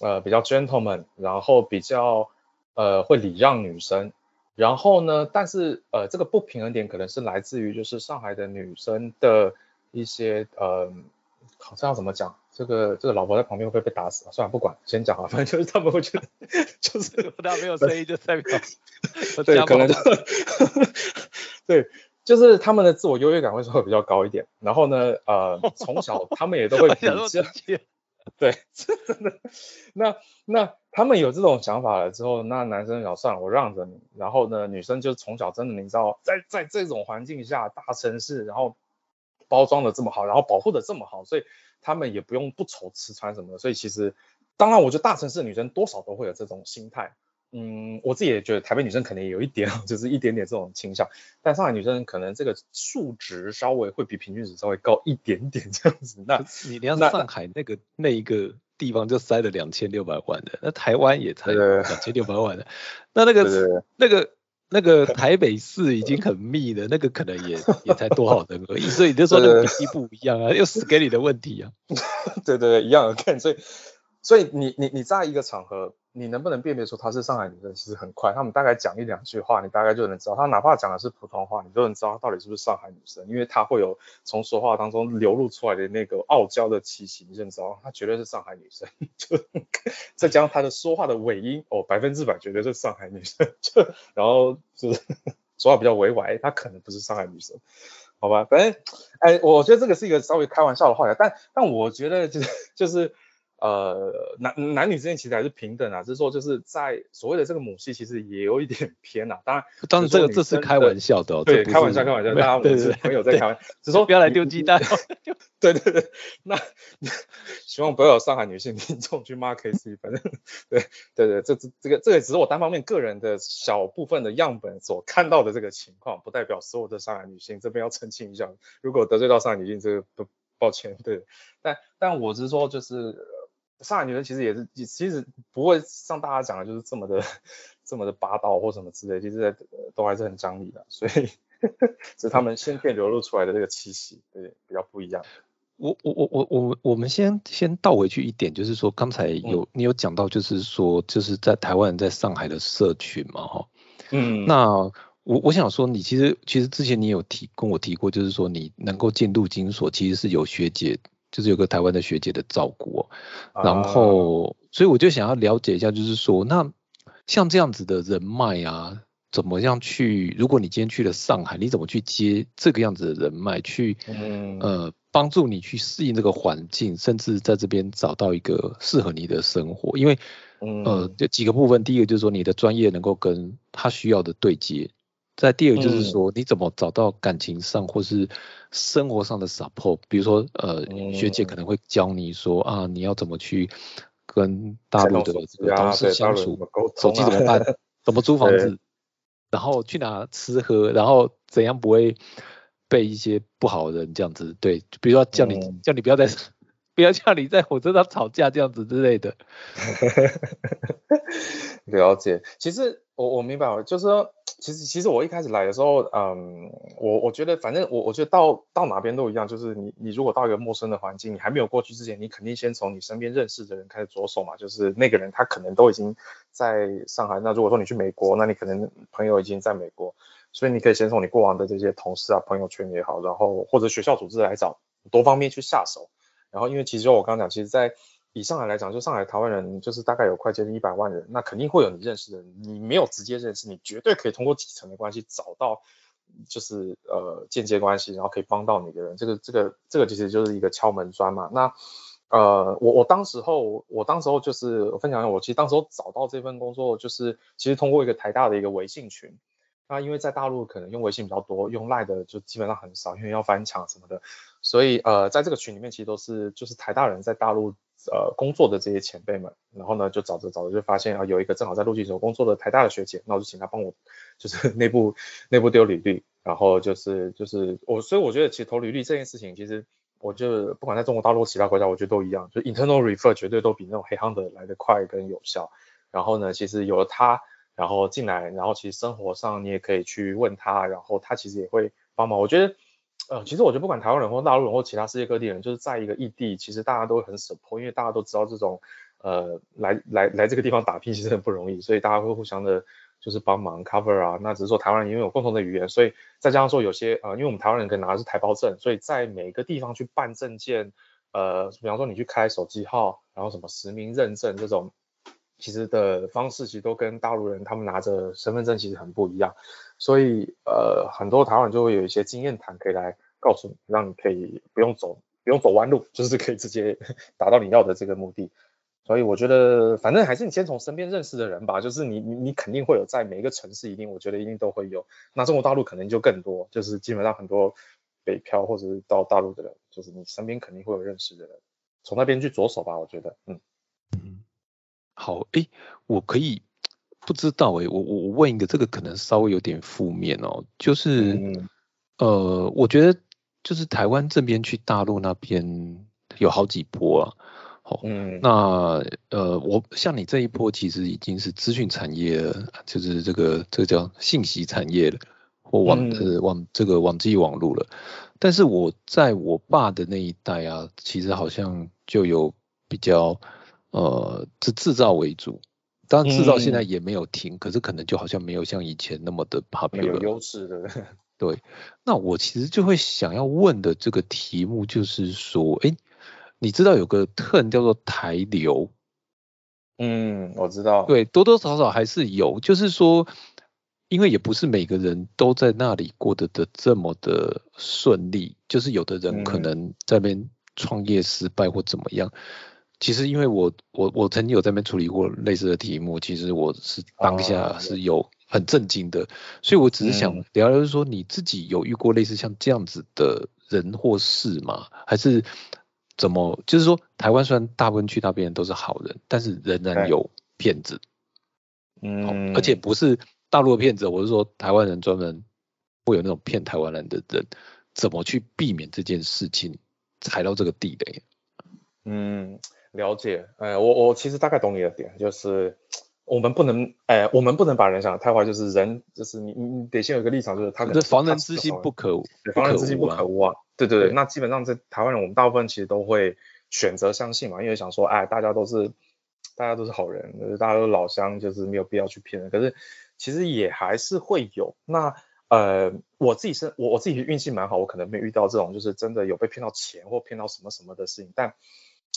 呃比较 gentleman，然后比较呃会礼让女生。然后呢？但是呃，这个不平衡点可能是来自于就是上海的女生的一些呃，好像要怎么讲？这个这个老婆在旁边会不会被打死啊？算了，不管，先讲啊。反正就是他们会觉得，(laughs) 就是他没有声音就代表 (laughs) 对，可能 (laughs) 对，就是他们的自我优越感会稍微比较高一点。然后呢，呃，从小他们也都会比较。对，真的。那那他们有这种想法了之后，那男生要算了，我让着你。然后呢，女生就从小真的，你知道，在在这种环境下，大城市，然后包装的这么好，然后保护的这么好，所以他们也不用不愁吃穿什么的。所以其实当然，我觉得大城市的女生多少都会有这种心态。嗯，我自己也觉得台北女生可能也有一点，(laughs) 就是一点点这种倾向。但上海女生可能这个数值稍微会比平均值稍微高一点点这样子。那你连上海那个那一个地方就塞了两千六百万的，那台湾也才两千六百万的，那那个那个那个台北市已经很密了，那个可能也 (laughs) 也才多少人而已。所以你就说那个比例不一样啊，又是给你的问题啊。(laughs) 对对对，一样的看，所以。所以你你你在一个场合，你能不能辨别出她是上海女生，其实很快。他们大概讲一两句话，你大概就能知道。她哪怕讲的是普通话，你都能知道她到底是不是上海女生，因为她会有从说话当中流露出来的那个傲娇的气息，你就知道她绝对是上海女生。(laughs) 就再加上她的说话的尾音，哦，百分之百绝对是上海女生。(laughs) 就然后就是 (laughs) 说话比较委婉，她可能不是上海女生，好吧？反正哎，我觉得这个是一个稍微开玩笑的话题，但但我觉得就是就是。呃，男男女之间其实还是平等啊，只是说就是在所谓的这个母系，其实也有一点 (laughs) 偏啊。当然，当然这个这是开玩笑的，对，开玩笑，开玩笑，大家我们是朋友在开玩笑，(laughs) 只说不要来丢鸡蛋。(laughs) 对对对，那希望不要有上海女性听众去骂 K C，反正对对对，这这这个这个只是我单方面个人的小部分的样本所看到的这个情况，不代表所有的上海女性这边要澄清一下，如果得罪到上海女性，这个不抱歉，对，但但我是说就是。上海女人其实也是，其实不会像大家讲的，就是这么的 (laughs) 这么的霸道或什么之类，其实都还是很讲理的，所以 (laughs) 是他们先天流露出来的这个气息，对，比较不一样。我我我我我我们先先倒回去一点，就是说刚才有你有讲到，就是说就是在台湾人在上海的社群嘛，哈，嗯，那我我想说，你其实其实之前你有提跟我提过，就是说你能够进入金所，其实是有学姐。就是有个台湾的学姐的照顾哦，然后所以我就想要了解一下，就是说那像这样子的人脉啊，怎么样去？如果你今天去了上海，你怎么去接这个样子的人脉，去呃帮助你去适应这个环境，甚至在这边找到一个适合你的生活？因为呃，这几个部分，第一个就是说你的专业能够跟他需要的对接。再第二个就是说，你怎么找到感情上或是生活上的 support？比如说，呃，学姐可能会教你说啊，你要怎么去跟大陆的这个同事相处，手机怎么办，(laughs) 怎么租房子，然后去哪吃喝，然后怎样不会被一些不好的人这样子对，比如说叫你叫你不要再不要叫你在火车上吵架这样子之类的。(laughs) 了解，其实我我明白了，就是说。其实，其实我一开始来的时候，嗯，我我觉得，反正我我觉得到到哪边都一样，就是你你如果到一个陌生的环境，你还没有过去之前，你肯定先从你身边认识的人开始着手嘛。就是那个人他可能都已经在上海，那如果说你去美国，那你可能朋友已经在美国，所以你可以先从你过往的这些同事啊、朋友圈也好，然后或者学校组织来找，多方面去下手。然后因为其实我刚刚讲，其实，在以上海来讲，就上海台湾人就是大概有快接近一百万人，那肯定会有你认识的人。你没有直接认识，你绝对可以通过几层的关系找到，就是呃间接关系，然后可以帮到你的人。这个这个这个其实就是一个敲门砖嘛。那呃我我当时候我当时候就是分享一下，我其实当时候找到这份工作，就是其实通过一个台大的一个微信群。那因为在大陆可能用微信比较多，用赖的就基本上很少，因为要翻墙什么的。所以呃在这个群里面其实都是就是台大人在大陆。呃，工作的这些前辈们，然后呢，就找着找着就发现啊，有一个正好在陆记所工作的台大的学姐，那我就请她帮我，就是 (laughs) 内部内部丢履历，然后就是就是我，所以我觉得其实投履历这件事情，其实我就不管在中国大陆其他国家，我觉得都一样，就 internal refer 绝对都比那种黑行的来的快跟有效。然后呢，其实有了他，然后进来，然后其实生活上你也可以去问他，然后他其实也会帮忙。我觉得。呃，其实我觉得不管台湾人或大陆人或其他世界各地人，就是在一个异地，其实大家都很 support，因为大家都知道这种呃来来来这个地方打拼其实很不容易，所以大家会互相的，就是帮忙 cover 啊。那只是说台湾人因为有共同的语言，所以再加上说有些呃，因为我们台湾人可以拿的是台胞证，所以在每个地方去办证件，呃，比方说你去开手机号，然后什么实名认证这种。其实的方式其实都跟大陆人他们拿着身份证其实很不一样，所以呃很多台湾就会有一些经验谈可以来告诉你，让你可以不用走不用走弯路，就是可以直接 (laughs) 达到你要的这个目的。所以我觉得反正还是你先从身边认识的人吧，就是你你你肯定会有在每一个城市一定我觉得一定都会有，那中国大陆可能就更多，就是基本上很多北漂或者是到大陆的人，就是你身边肯定会有认识的人，从那边去着手吧，我觉得嗯。嗯，好，哎，我可以不知道哎，我我我问一个，这个可能稍微有点负面哦，就是呃，我觉得就是台湾这边去大陆那边有好几波啊。好，嗯，那呃，我像你这一波其实已经是资讯产业，就是这个这个叫信息产业了，或网呃网这个网际网络了。但是我在我爸的那一代啊，其实好像就有比较呃，是制造为主，当然制造现在也没有停，可是可能就好像没有像以前那么的 popular，有优势的。(laughs) 对，那我其实就会想要问的这个题目就是说，哎。你知道有个 turn 叫做台流，嗯，我知道，对，多多少少还是有，就是说，因为也不是每个人都在那里过得的这么的顺利，就是有的人可能在那边创业失败或怎么样。其实因为我我我曾经有在那边处理过类似的题目，其实我是当下是有很震惊的，所以我只是想聊聊，说你自己有遇过类似像这样子的人或事吗？还是？怎么？就是说，台湾虽然大部分去那边都是好人，但是仍然有骗子。嗯，而且不是大陆的骗子，我是说台湾人专门会有那种骗台湾人的人，怎么去避免这件事情踩到这个地雷？嗯，了解。哎，我我其实大概懂你的点，就是我们不能，哎，我们不能把人想的太坏，就是人，就是你你你得先有一个立场，就是他可能防人之心不可无，防人之心不可无啊。对对对，那基本上在台湾人，我们大部分其实都会选择相信嘛，因为想说，哎，大家都是大家都是好人，就是大家都是老乡，就是没有必要去骗人。可是其实也还是会有。那呃，我自己是我我自己运气蛮好，我可能没遇到这种就是真的有被骗到钱或骗到什么什么的事情。但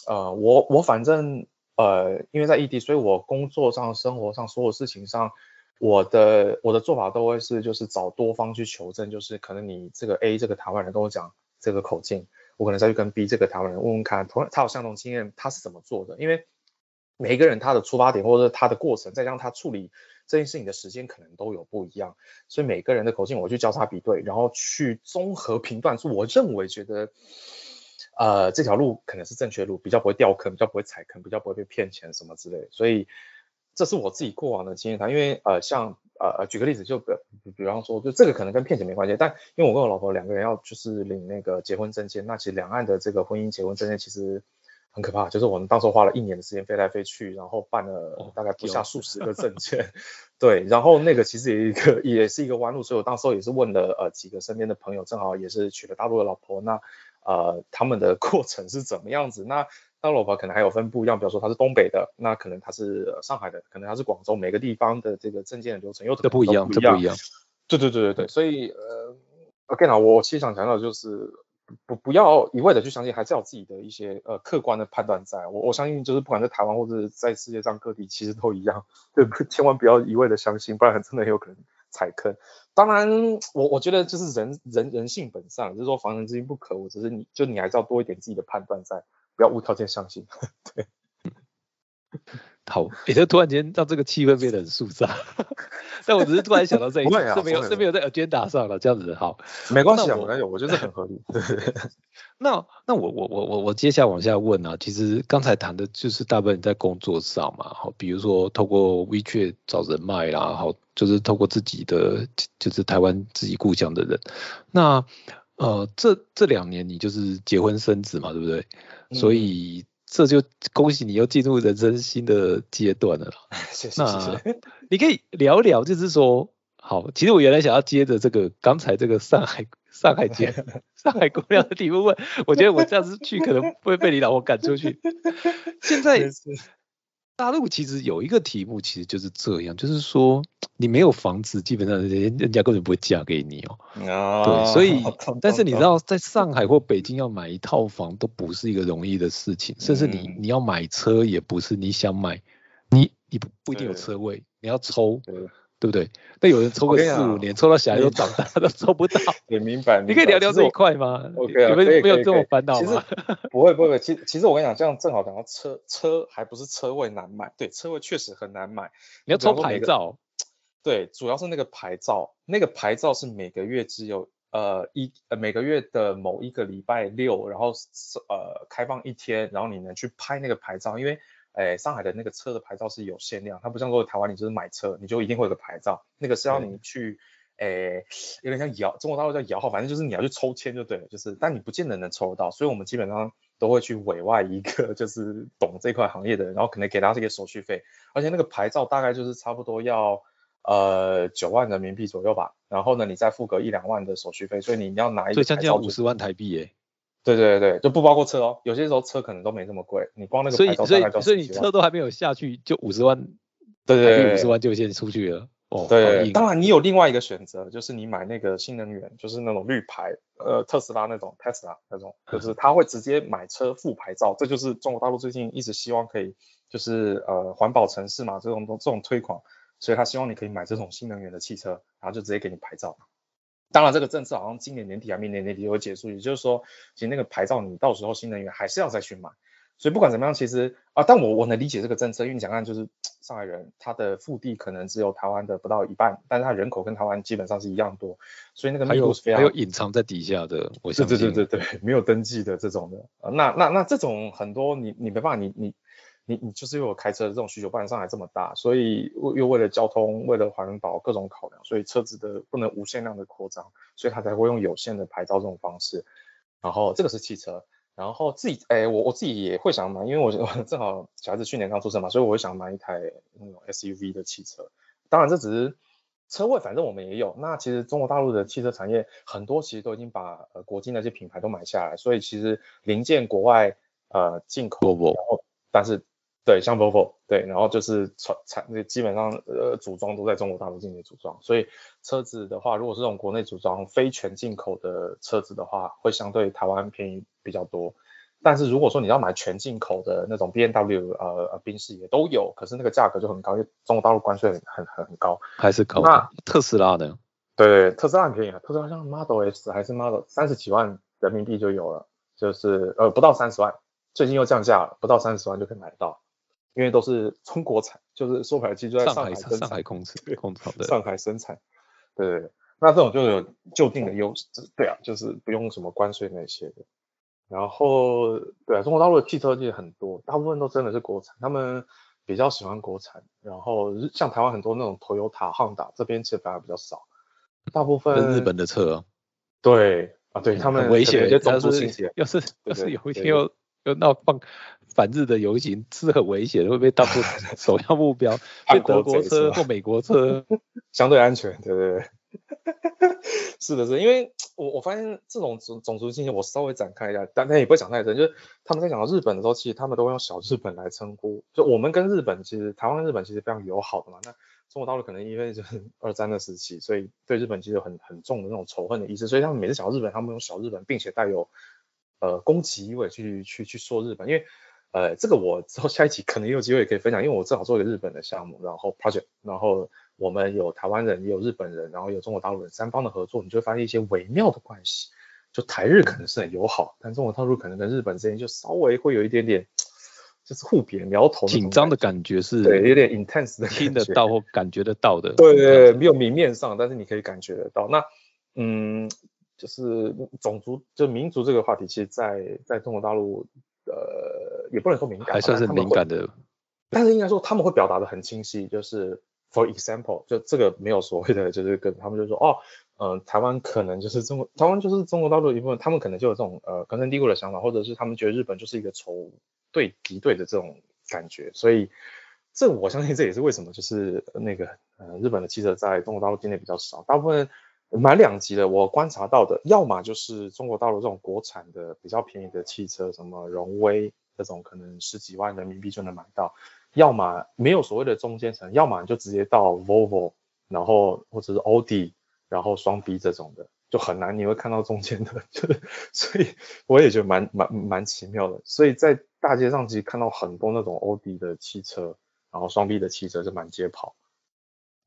呃，我我反正呃，因为在异地，所以我工作上、生活上所有事情上，我的我的做法都会是就是找多方去求证，就是可能你这个 A 这个台湾人跟我讲。这个口径，我可能再去跟 B 这个台湾人问问看，同他有相同经验，他是怎么做的？因为每一个人他的出发点或者他的过程，再让他处理这件事情的时间可能都有不一样，所以每个人的口径我去交叉比对，然后去综合评断出我认为觉得，呃，这条路可能是正确路，比较不会掉坑，比较不会踩坑，比较不会被骗钱什么之类。所以这是我自己过往的经验谈，因为呃像。呃呃，举个例子，就比比方说，就这个可能跟骗钱没关系，但因为我跟我老婆两个人要就是领那个结婚证件，那其实两岸的这个婚姻结婚证件其实很可怕，就是我们当时花了一年的时间飞来飞去，然后办了大概不下数十个 (laughs) 证件，对，然后那个其实也一个也是一个弯路，所以我当时候也是问了呃几个身边的朋友，正好也是娶了大陆的老婆，那呃他们的 (laughs) 过程是怎么样子？那那老婆可能还有分不一样，比如说他是东北的，那可能他是上海的，可能他是广州，每个地方的这个证件的流程又都不一样，这不一样。对对对对对，所以呃，OK 啊，我其实想强调就是不不要一味的去相信，还是要自己的一些呃客观的判断在。我我相信就是不管在台湾或者在世界上各地，其实都一样，(laughs) 对，千万不要一味的相信，不然真的有可能踩坑。当然，我我觉得就是人人人性本善，就是说防人之心不可无，只是你就你还是要多一点自己的判断在。不要无条件相信，(laughs) 对。好，也就突然间让这个气氛变得很肃杀。(laughs) 但我只是突然想到这一点，是没有是没有在 agenda 上了，这样子好。没关系啊，我有，我觉得很合理。(laughs) 那那我我我我我接下来往下问啊，其实刚才谈的就是大部分在工作上嘛，好，比如说透过 WeChat 找人脉啦，好，就是透过自己的就是台湾自己故乡的人。那呃，这这两年你就是结婚生子嘛，对不对？所以这就恭喜你又进入人生新的阶段了。(laughs) 谢谢谢谢。(laughs) 你可以聊聊，就是说，好，其实我原来想要接着这个刚才这个上海上海街 (laughs) 上海姑娘的题目问，我觉得我这样子去可能会被你老婆赶出去。现在。大陆其实有一个题目，其实就是这样，就是说你没有房子，基本上人人家根本不会嫁给你哦。啊，对，所以但是你知道，在上海或北京要买一套房都不是一个容易的事情，甚至你你要买车也不是你想买，你你不不一定有车位，你要抽。对不对？那有人抽个四五年，抽到小孩都长大都抽不到。(laughs) 也明白。你可以聊聊这一块吗？OK 啊，没有没有这种烦恼吗？(laughs) 不会不会，其其实我跟你讲，这样正好讲到车车还不是车位难买，对，车位确实很难买。你要抽牌照。(tsk) 对，主要是那个牌照，那个牌照是每个月只有呃一呃每个月的某一个礼拜六，然后呃开放一天，然后你能去拍那个牌照，因为。哎，上海的那个车的牌照是有限量，它不像说台湾，你就是买车你就一定会有个牌照，那个是要你去，哎，有点像摇，中国大陆叫摇号，反正就是你要去抽签就对了，就是，但你不见得能抽得到，所以我们基本上都会去委外一个 (laughs) 就是懂这块行业的人，然后可能给他这个手续费，而且那个牌照大概就是差不多要呃九万人民币左右吧，然后呢你再付个一两万的手续费，所以你要拿一个所以将近要五十万台币耶。对对对就不包括车哦。有些时候车可能都没那么贵，你光那个牌照大概就所以所以你车都还没有下去，就五十万，对对对，五十万就先出去了。哦，对，当然你有另外一个选择，就是你买那个新能源，就是那种绿牌，呃，特斯拉那种，Tesla 那种，就是他会直接买车付牌照，这就是中国大陆最近一直希望可以，就是呃环保城市嘛，这种这种推广，所以他希望你可以买这种新能源的汽车，然后就直接给你牌照。当然，这个政策好像今年年底啊，明年年底就会结束。也就是说，其实那个牌照你到时候新能源还是要再去买。所以不管怎么样，其实啊，但我我能理解这个政策，因为你想看，就是上海人他的腹地可能只有台湾的不到一半，但是他人口跟台湾基本上是一样多，所以那个密度是非常还有隐藏在底下的，我对对对对对，没有登记的这种的。那那那这种很多你你没办法，你你。你你就是因为开车的这种需求，不然上海这么大，所以又为了交通，为了环保各种考量，所以车子的不能无限量的扩张，所以他才会用有限的牌照这种方式。然后这个是汽车，然后自己哎，我我自己也会想买，因为我 (laughs) 正好小孩子去年刚出生嘛，所以我会想买一台那种 SUV 的汽车。当然这只是车位，反正我们也有。那其实中国大陆的汽车产业很多其实都已经把呃国际那些品牌都买下来，所以其实零件国外呃进口，然后但是。对，像 Volvo，对，然后就是产产，基本上呃组装都在中国大陆进行组装，所以车子的话，如果是这种国内组装非全进口的车子的话，会相对台湾便宜比较多。但是如果说你要买全进口的那种 B M W，呃呃宾士也都有，可是那个价格就很高，因为中国大陆关税很很很高，还是高。那特斯拉呢？对，特斯拉很便宜啊，特斯拉像 Model S 还是 Model 三十几万人民币就有了，就是呃不到三十万，最近又降价了，不到三十万就可以买得到。因为都是中国产，就是说白了，其实就在上海生产，上海控制控制的，上海生产，对对对，那这种就有就近的优势，对啊，就是不用什么关税那些的。然后，对啊，中国大陆的汽车界很多，大部分都真的是国产，他们比较喜欢国产。然后像台湾很多那种 Toyota、Honda 这边其实反而比较少，大部分日本的车，对啊，对他们危险，要是要是要是有一天又又闹放。反日的游行是很危险，会被当作 (laughs) 首要目标。(laughs) 德国车或美国车 (laughs) 相对安全，对对对，是的，是因为我我发现这种种种族信息，我稍微展开一下，但但也不会讲太深。就是他们在讲到日本的时候，其实他们都会用小日本来称呼。就我们跟日本其实台湾日本其实非常友好的嘛。那中国大陆可能因为就是二战的时期，所以对日本其实有很很重的那种仇恨的意思，所以他们每次讲到日本，他们用小日本，并且带有呃攻击意味去去去说日本，因为。呃，这个我之后下一集可能也有机会可以分享，因为我正好做一个日本的项目，然后 project，然后我们有台湾人，也有日本人，然后有中国大陆人，三方的合作，你就会发现一些微妙的关系。就台日可能是很友好，但中国大陆可能跟日本之间就稍微会有一点点，就是互别苗头，紧张的感觉是，对，有点 intense 的，听得到或感觉得到的。对对，没有明面上，但是你可以感觉得到。那嗯，就是种族就民族这个话题，其实在在中国大陆。呃，也不能说敏感，还算是敏感的，但是应该说他们会表达的很清晰，就是 for example，就这个没有所谓的，就是跟他们就说哦，嗯，台湾可能就是中国，台湾就是中国大陆一部分，他们可能就有这种呃根深蒂固的想法，或者是他们觉得日本就是一个仇对敌对的这种感觉，所以这我相信这也是为什么就是那个呃日本的汽车在中国大陆境内比较少，大部分。买两级的，我观察到的，要么就是中国大陆这种国产的比较便宜的汽车，什么荣威这种，可能十几万人民币就能买到；要么没有所谓的中间层，要么就直接到 Volvo，然后或者是 OD，，然后双 B 这种的，就很难你会看到中间的，(laughs) 就所以我也觉得蛮蛮蛮奇妙的。所以在大街上其实看到很多那种 OD 的汽车，然后双 B 的汽车就满街跑。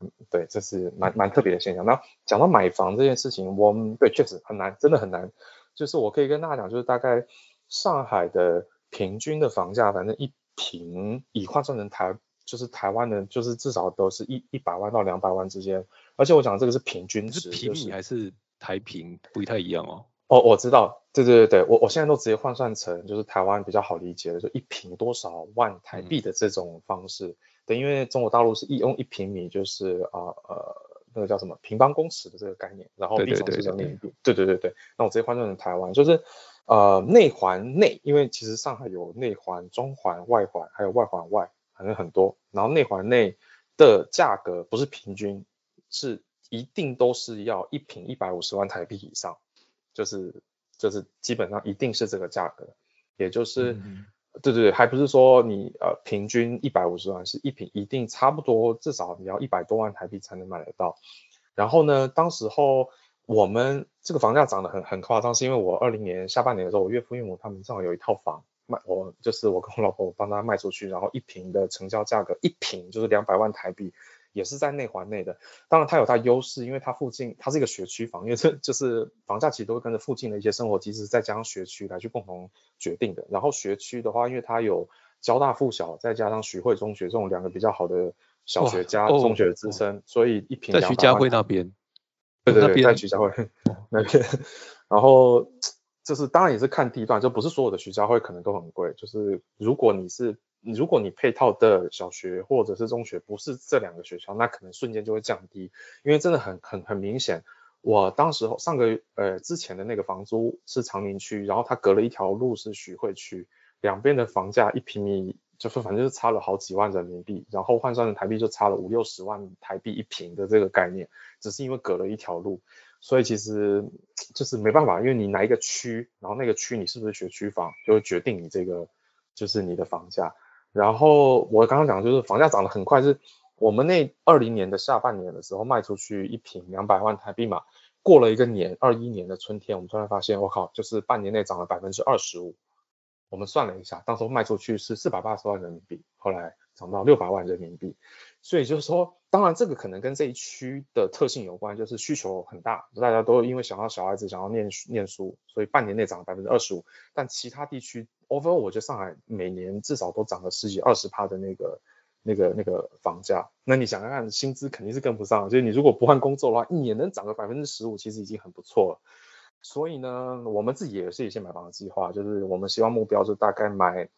嗯，对，这是蛮蛮特别的现象。那讲到买房这件事情，我们对确实很难，真的很难。就是我可以跟大家讲，就是大概上海的平均的房价，反正一平以换算成台，就是台湾的，就是至少都是一一百万到两百万之间。而且我讲这个是平均值，是平米还是台平不太一样哦。哦，我知道，对对对对，我我现在都直接换算成就是台湾比较好理解的，就一平多少万台币的这种方式。对，因为中国大陆是一用一平米就是啊呃那个叫什么平方公尺的这个概念，然后币种是人民币。对对对对，那我直接换算成台湾，就是呃内环内，因为其实上海有内环、中环、外环，还有外环外，反正很多。然后内环内的价格不是平均，是一定都是要一平一百五十万台币以上。就是就是基本上一定是这个价格，也就是对对对，还不是说你呃平均一百五十万是一平一定差不多至少你要一百多万台币才能买得到。然后呢，当时候我们这个房价涨得很很夸张，是因为我二零年下半年的时候，我岳父岳母他们正好有一套房卖，我就是我跟我老婆帮他卖出去，然后一平的成交价格一平就是两百万台币。也是在内环内的，当然它有它优势，因为它附近它是一个学区房，因为这就是房价其实都会跟着附近的一些生活机制，再加上学区来去共同决定的。然后学区的话，因为它有交大附小，再加上徐汇中学这种两个比较好的小学加中学之声，所以一平在徐家汇那边，对对对，在徐家汇那边。然后就是当然也是看地段，就不是所有的徐家汇可能都很贵，就是如果你是。如果你配套的小学或者是中学不是这两个学校，那可能瞬间就会降低，因为真的很很很明显。我当时上个呃之前的那个房租是长宁区，然后它隔了一条路是徐汇区，两边的房价一平米就是反正就差了好几万人民币，然后换算成台币就差了五六十万台币一平的这个概念，只是因为隔了一条路，所以其实就是没办法，因为你哪一个区，然后那个区你是不是学区房，就会决定你这个就是你的房价。然后我刚刚讲就是房价涨得很快，是我们那二零年的下半年的时候卖出去一平两百万台币嘛，过了一个年，二一年的春天，我们突然发现，我靠，就是半年内涨了百分之二十五。我们算了一下，当时卖出去是四百八十万人民币，后来涨到六百万人民币。所以就是说，当然这个可能跟这一区的特性有关，就是需求很大，大家都因为想要小孩子想要念念书，所以半年内涨了百分之二十五。但其他地区，overall 我觉得上海每年至少都涨了十几二十趴的那个那个那个房价。那你想想看，薪资肯定是跟不上，就是你如果不换工作的话，一年能涨个百分之十五，其实已经很不错了。所以呢，我们自己也是一些买房的计划，就是我们希望目标是大概买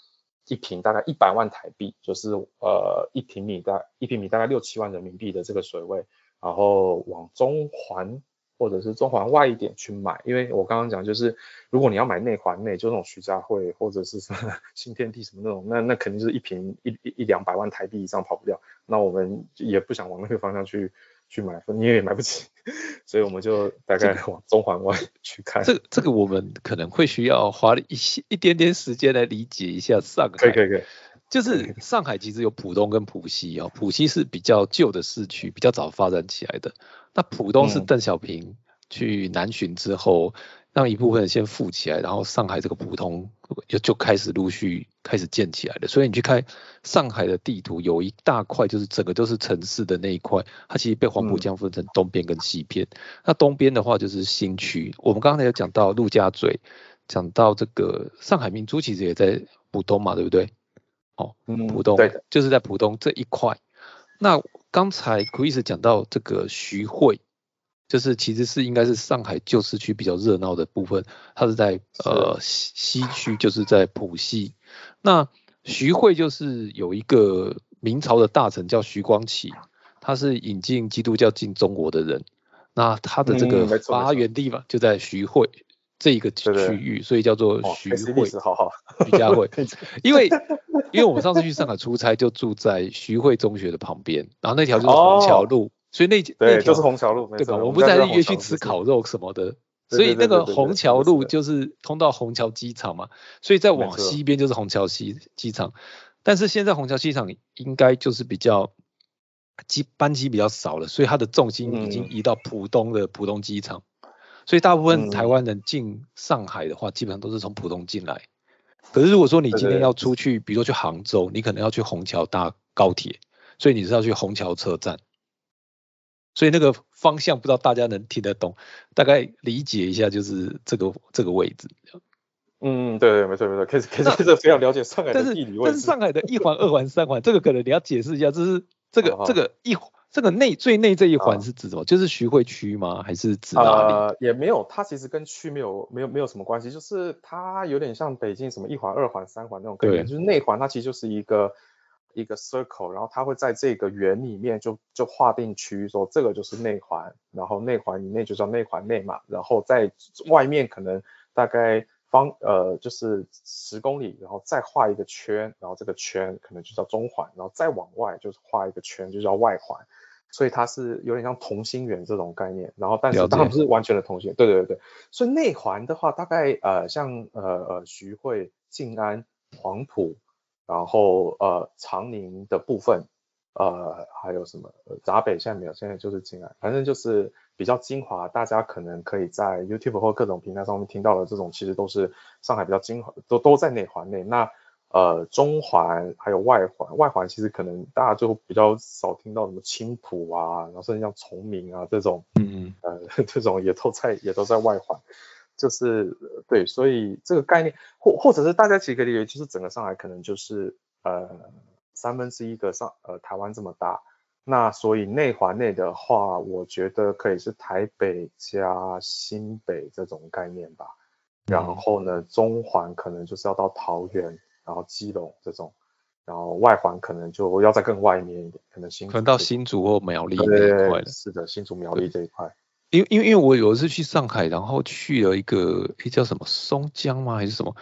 一平大概一百万台币，就是呃一平米大一平米大概六七万人民币的这个水位，然后往中环或者是中环外一点去买，因为我刚刚讲就是如果你要买内环内，就那种徐家汇或者是什 (laughs) 么新天地什么那种，那那肯定是一平一一一两百万台币以上跑不掉，那我们也不想往那个方向去。去买，你也买不起，(laughs) 所以我们就大概往中环外去看。这这个我们可能会需要花一些一点点时间来理解一下上海。可以可以可以。就是上海其实有浦东跟浦西哦，浦西是比较旧的市区，比较早发展起来的。那浦东是邓小平去南巡之后。让一部分人先富起来，然后上海这个普通就就开始陆续开始建起来的。所以你去看上海的地图，有一大块就是整个都是城市的那一块，它其实被黄浦江分成东边跟西边。那东边的话就是新区，我们刚才有讲到陆家嘴，讲到这个上海明珠其实也在浦东嘛，对不对？哦，浦东对，就是在浦东这一块。那刚才 Chris 讲到这个徐汇。就是其实是应该是上海旧市区比较热闹的部分，它是在呃西西区，就是在浦西。那徐汇就是有一个明朝的大臣叫徐光启，他是引进基督教进中国的人。那他的这个发源地嘛，就在徐汇这一个区域，所以叫做徐汇。好好，徐家汇。因为因为我们上次去上海出差，就住在徐汇中学的旁边，然后那条就是虹桥路。所以那对就是虹桥路，对吧？我们不是在约去吃烤肉什么的，所以那个虹桥路就是通到虹桥机场嘛。所以再往西边就是虹桥西机场，但是现在虹桥机场应该就是比较机班机比较少了，所以它的重心已经移到浦东的浦东机场。所以大部分台湾人进上海的话，基本上都是从浦东进来。可是如果说你今天要出去，比如说去杭州，你可能要去虹桥搭高铁，所以你是要去虹桥车站。所以那个方向不知道大家能听得懂，大概理解一下就是这个这个位置。嗯，对对，没错没错，可以可以可以非常了解上海的地理位置。但是上海的一环、二环、三环，这个可能你要解释一下，这是这个这个一这个内最内这一环是指什么？就是徐汇区吗？还是指哪里？呃，也没有，它其实跟区没有没有没有什么关系，就是它有点像北京什么一环、二环、三环那种概念，就是内环它其实就是一个一个 circle，然后它会在这个圆里面就就划定区域，说这个就是内环，然后内环以内就叫内环内嘛，然后在外面可能大概。方呃就是十公里，然后再画一个圈，然后这个圈可能就叫中环，然后再往外就是画一个圈，就叫外环。所以它是有点像同心圆这种概念，然后但是当然不是完全的同心。对对对对。所以内环的话，大概呃像呃呃徐汇、静安、黄埔，然后呃长宁的部分。呃，还有什么？闸北现在没有，现在就是静安，反正就是比较精华，大家可能可以在 YouTube 或各种平台上面听到的这种，其实都是上海比较精华，都都在内环内。那呃中环还有外环，外环其实可能大家就比较少听到什么青浦啊，然后甚至像崇明啊这种，嗯嗯，呃 (laughs) 这种也都在也都在外环，就是对，所以这个概念或或者是大家其实可以理解，就是整个上海可能就是呃。三分之一个上呃台湾这么大，那所以内环内的话，我觉得可以是台北加新北这种概念吧。然后呢，中环可能就是要到桃园，然后基隆这种，然后外环可能就要再更外面一点，可能新可能到新竹或苗栗这一块是的，新竹苗栗这一块。因为因为因为我有一次去上海，然后去了一个诶叫什么松江吗还是什么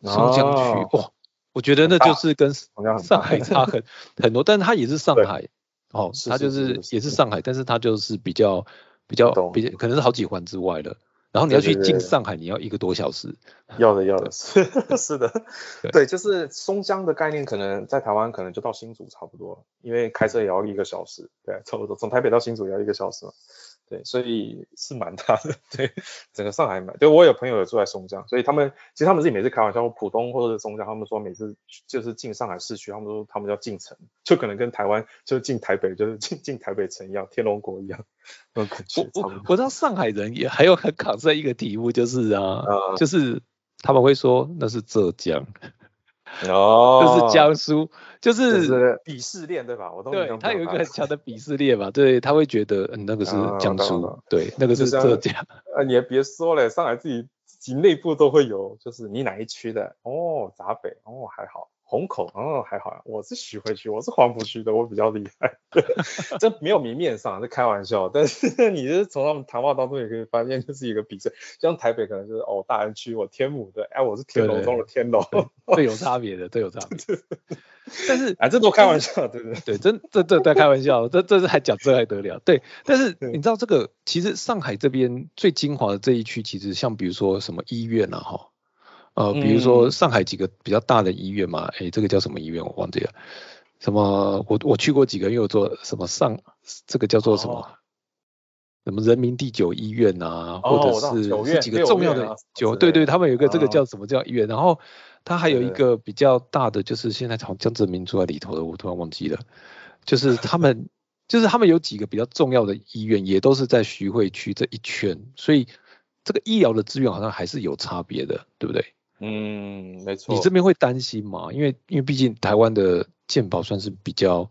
松江区哇。我觉得那就是跟上海差很很多，但是它也是上海，哦，它就是也是上海，但是它就是比较比较比较可能是好几环之外的。然后你要去进上海，你要一个多小时。要的要的是是的，对，就是松江的概念，可能在台湾可能就到新竹差不多，因为开车也要一个小时，对，差不多从台北到新竹也要一个小时嘛。对，所以是蛮大的。对，整个上海蛮，对我有朋友有住在松江，所以他们其实他们自己每次开玩笑，浦东或者是松江，他们说每次就是进上海市区，他们说他们叫进城，就可能跟台湾就是进台北，就是进进台北城一样，天龙国一样。我我我知道上海人也还有很考这一个题目，就是啊，就是他们会说那是浙江。哦，就是江苏，就是鄙视链对吧？我都对他有一个很强的鄙视链嘛，对他会觉得嗯那个是江苏，对那个是浙江。啊，你也别说了，上海自己自己内部都会有，就是你哪一区的？哦，闸北，哦还好。虹口，哦，还好啊，我是徐汇区，我是黄浦区的，我比较厉害。(laughs) 这没有明面上，这开玩笑。但是 (laughs) 你是从他们谈话当中也可以发现，就是一个比较，像台北可能就是哦大安区，我天母的，哎我是天龙中的天龙，这有差别的，这有差别。但是 (laughs) 啊，这都开玩笑，对不对？对，真这这在开玩笑，这这是还讲这还得了？对，但是你知道这个，其实上海这边最精华的这一区，其实像比如说什么医院啊，哈。呃，比如说上海几个比较大的医院嘛，哎，这个叫什么医院我忘记了，什么我我去过几个，因为我做什么上这个叫做什么，什么人民第九医院啊，或者是是几个重要的九，对对，他们有一个这个叫什么叫医院，然后它还有一个比较大的，就是现在从江泽民住在里头的，我突然忘记了，就是他们就是他们有几个比较重要的医院，也都是在徐汇区这一圈，所以这个医疗的资源好像还是有差别的，对不对？嗯，没错。你这边会担心吗？因为因为毕竟台湾的健保算是比较，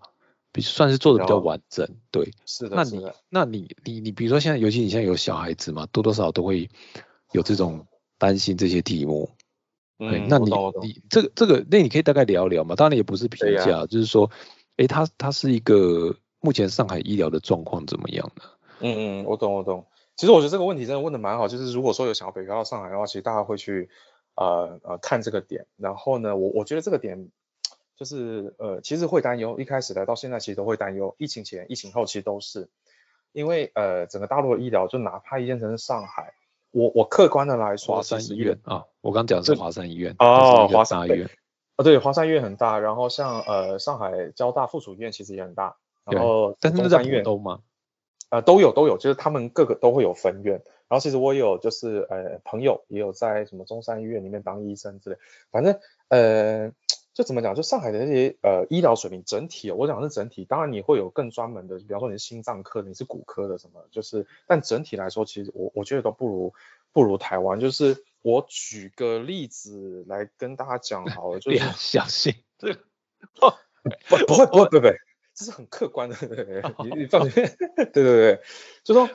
比算是做的比较完整，对。是的。那你那你你你比如说现在，尤其你现在有小孩子嘛，多多少少都会有这种担心这些题目。嗯，那你你这个这个，那你可以大概聊聊嘛？当然也不是评价，就是说，哎，他他是一个目前上海医疗的状况怎么样呢？嗯嗯，我懂我懂。其实我觉得这个问题真的问的蛮好，就是如果说有想要北漂到上海的话，其实大家会去。呃呃，看这个点，然后呢，我我觉得这个点就是呃，其实会担忧，一开始来到现在其实都会担忧，疫情前、疫情后其实都是，因为呃，整个大陆的医疗，就哪怕一线城市上海，我我客观的来说，华山医院啊，我刚讲的是华山医院哦，华山医院啊，对，华山医院很大，然后像呃上海交大附属医院其实也很大，然后但是在浦东吗？呃，都有都有，就是他们各个都会有分院。然后其实我有就是呃朋友也有在什么中山医院里面当医生之类，反正呃就怎么讲，就上海的那些呃医疗水平整体，我讲是整体，当然你会有更专门的，比方说你是心脏科的，你是骨科的什么，就是但整体来说，其实我我觉得都不如不如台湾。就是我举个例子来跟大家讲好了，(laughs) 就是小心 (laughs) 这 (laughs) 不不会不会不会。这是很客观的，你你放心，对对对，就说。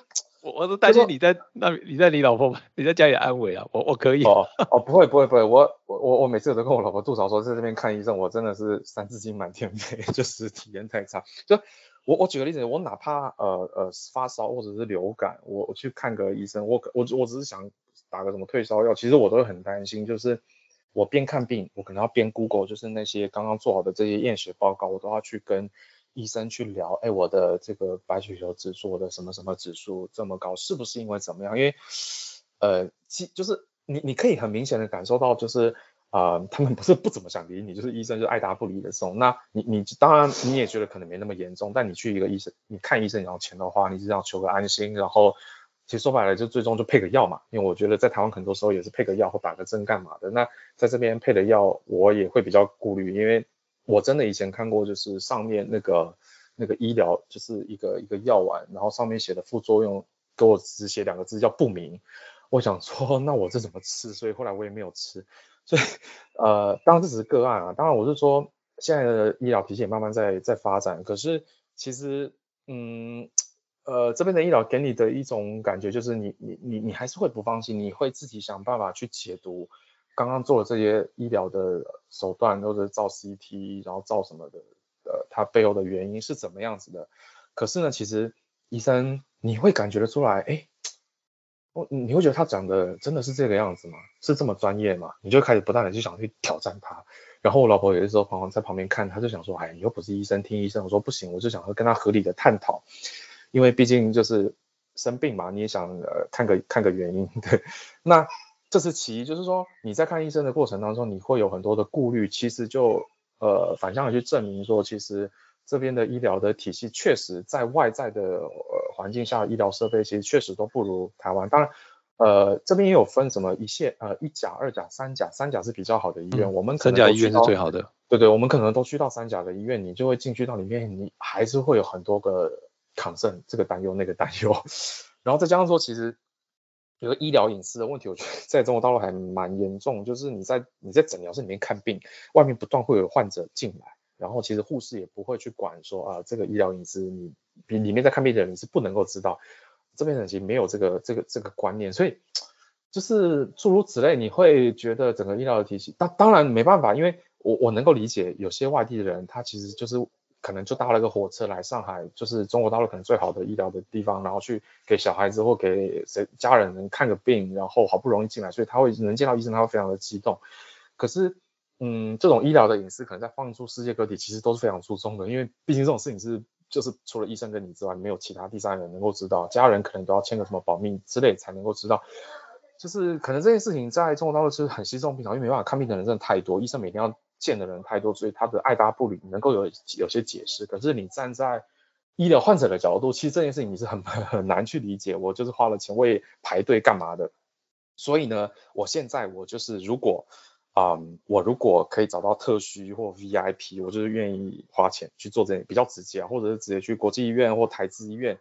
我我都担心你在那，你在你老婆你在家里安慰啊，我我可以哦哦不会不会不会，我我我我每次都跟我老婆吐槽说在这边看医生，我真的是三字经满天飞，(laughs) 就是体验太差。就我我举个例子，我哪怕呃呃发烧或者是流感，我我去看个医生，我我我只是想打个什么退烧药，其实我都会很担心，就是我边看病，我可能要边 Google，就是那些刚刚做好的这些验血报告，我都要去跟。医生去聊，哎，我的这个白血球指数，我的什么什么指数这么高，是不是因为怎么样？因为，呃，其就是你你可以很明显的感受到，就是啊，他们不是不怎么想理你，就是医生就爱答不理的送。那你你当然你也觉得可能没那么严重，但你去一个医生，你看医生你要钱的话，你是要求个安心，然后其实说白了就最终就配个药嘛。因为我觉得在台湾很多时候也是配个药或打个针干嘛的。那在这边配的药，我也会比较顾虑，因为。我真的以前看过，就是上面那个那个医疗，就是一个一个药丸，然后上面写的副作用给我只写两个字叫不明。我想说，那我这怎么吃？所以后来我也没有吃。所以呃，当然这只是个案啊。当然我是说，现在的医疗体系也慢慢在在发展。可是其实嗯呃，这边的医疗给你的一种感觉就是，你你你你还是会不放心，你会自己想办法去解读。刚刚做了这些医疗的手段，或者照 CT，然后照什么的，呃，它背后的原因是怎么样子的？可是呢，其实医生你会感觉得出来，哎，我你会觉得他讲的真的是这个样子吗？是这么专业吗？你就开始不断的去想去挑战他。然后我老婆有的时候旁在旁边看，他就想说，哎，你又不是医生，听医生。我说不行，我就想要跟他合理的探讨，因为毕竟就是生病嘛，你也想呃看个看个原因，对，(laughs) 那。这是其一，就是说你在看医生的过程当中，你会有很多的顾虑，其实就呃反向的去证明说，其实这边的医疗的体系确实在外在的呃环境下，医疗设备其实确实都不如台湾。当然，呃这边也有分什么一线呃一甲、二甲、三甲，三甲是比较好的医院，我们三甲医院是最好的。对对，我们可能都去到三甲的医院，你就会进去到里面，你还是会有很多个抗症，这个担忧那个担忧，(laughs) 然后再加上说其实。有个医疗隐私的问题，我觉得在中国大陆还蛮严重。就是你在你在诊疗室里面看病，外面不断会有患者进来，然后其实护士也不会去管说啊，这个医疗隐私你比里面在看病的人是不能够知道。这边人其实没有这个这个这个观念，所以就是诸如此类，你会觉得整个医疗的体系，当当然没办法，因为我我能够理解有些外地的人，他其实就是。可能就搭了个火车来上海，就是中国大陆可能最好的医疗的地方，然后去给小孩子或给谁家人能看个病，然后好不容易进来，所以他会能见到医生，他会非常的激动。可是，嗯，这种医疗的隐私可能在放出世界各地，其实都是非常注重的，因为毕竟这种事情是就是除了医生跟你之外，没有其他第三人能够知道，家人可能都要签个什么保密之类才能够知道。就是可能这件事情在中国大陆是很稀松平常，因为没办法看病的人真的太多，医生每天要。见的人太多，所以他的爱答不理能够有有些解释。可是你站在医疗患者的角度，其实这件事情你是很 (laughs) 很难去理解。我就是花了钱，我也排队干嘛的？所以呢，我现在我就是如果啊，我如果可以找到特需或 VIP，我就是愿意花钱去做这比较直接，或者是直接去国际医院或台资医院。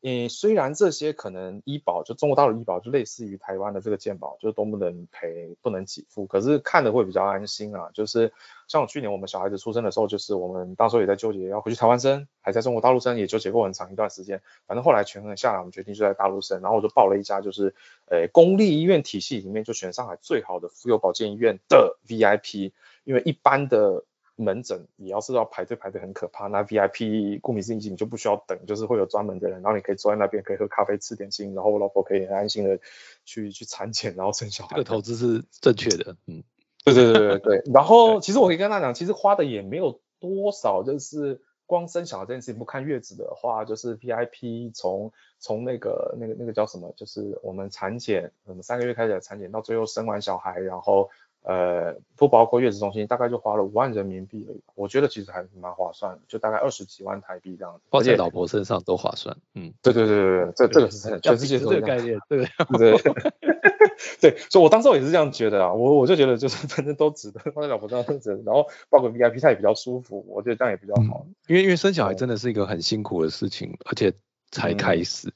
嗯，虽然这些可能医保就中国大陆医保就类似于台湾的这个健保，就都不能赔、不能给付，可是看的会比较安心啊。就是像我去年我们小孩子出生的时候，就是我们当时候也在纠结要回去台湾生，还在中国大陆生，也纠结过很长一段时间。反正后来权衡下来，我们决定就在大陆生，然后我就报了一家就是呃公立医院体系里面就选上海最好的妇幼保健医院的 VIP，因为一般的。门诊你要是要排队排的很可怕，那 VIP 顾名思义你就不需要等，就是会有专门的人，然后你可以坐在那边可以喝咖啡吃点心，然后我老婆可以很安心的去去产检，(laughs) 然后生小孩。这个投资是正确的，嗯，对对对对对。然后其实我可以跟他讲，其实花的也没有多少，就是光生小孩这件事情不看月子的话，就是 VIP 从从那个那个那个叫什么，就是我们产检，我们三个月开始产检到最后生完小孩，然后。呃，不包括月子中心，大概就花了五万人民币而已。我觉得其实还蛮划算的，就大概二十几万台币这样子。花在老婆身上都划算。嗯，对对对对对，这这个是真的，全世界都这个概念，对对 (laughs) 对。所以，我当时我也是这样觉得啊，我我就觉得就是反正都值得放在老婆身上值得，然后包括 VIP 它也比较舒服，我觉得这样也比较好。因为因为生小孩真的是一个很辛苦的事情，而且才开始，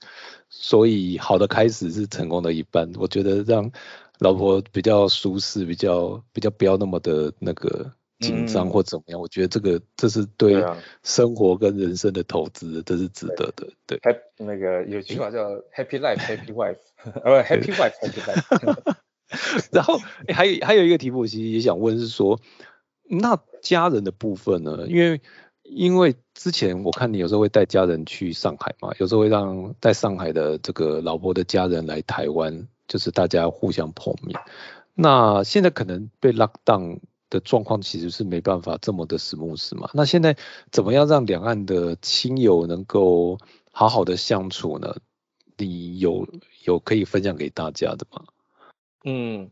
所以好的开始是成功的一半。我觉得让。老婆比较舒适，比较比较不要那么的那个紧张或怎么样，我觉得这个这是对生活跟人生的投资，这是值得的。对，那个有句话叫 Happy Life Happy Wife，(laughs) 呃，Happy Wife Happy Life。(laughs) 然后还有还有一个题目，我其实也想问，是说那家人的部分呢？因为因为之前我看你有时候会带家人去上海嘛，有时候会让在上海的这个老婆的家人来台湾，就是大家互相碰面。那现在可能被 lock down 的状况其实是没办法这么的 smooth 嘛？那现在怎么样让两岸的亲友能够好好的相处呢？你有有可以分享给大家的吗？嗯，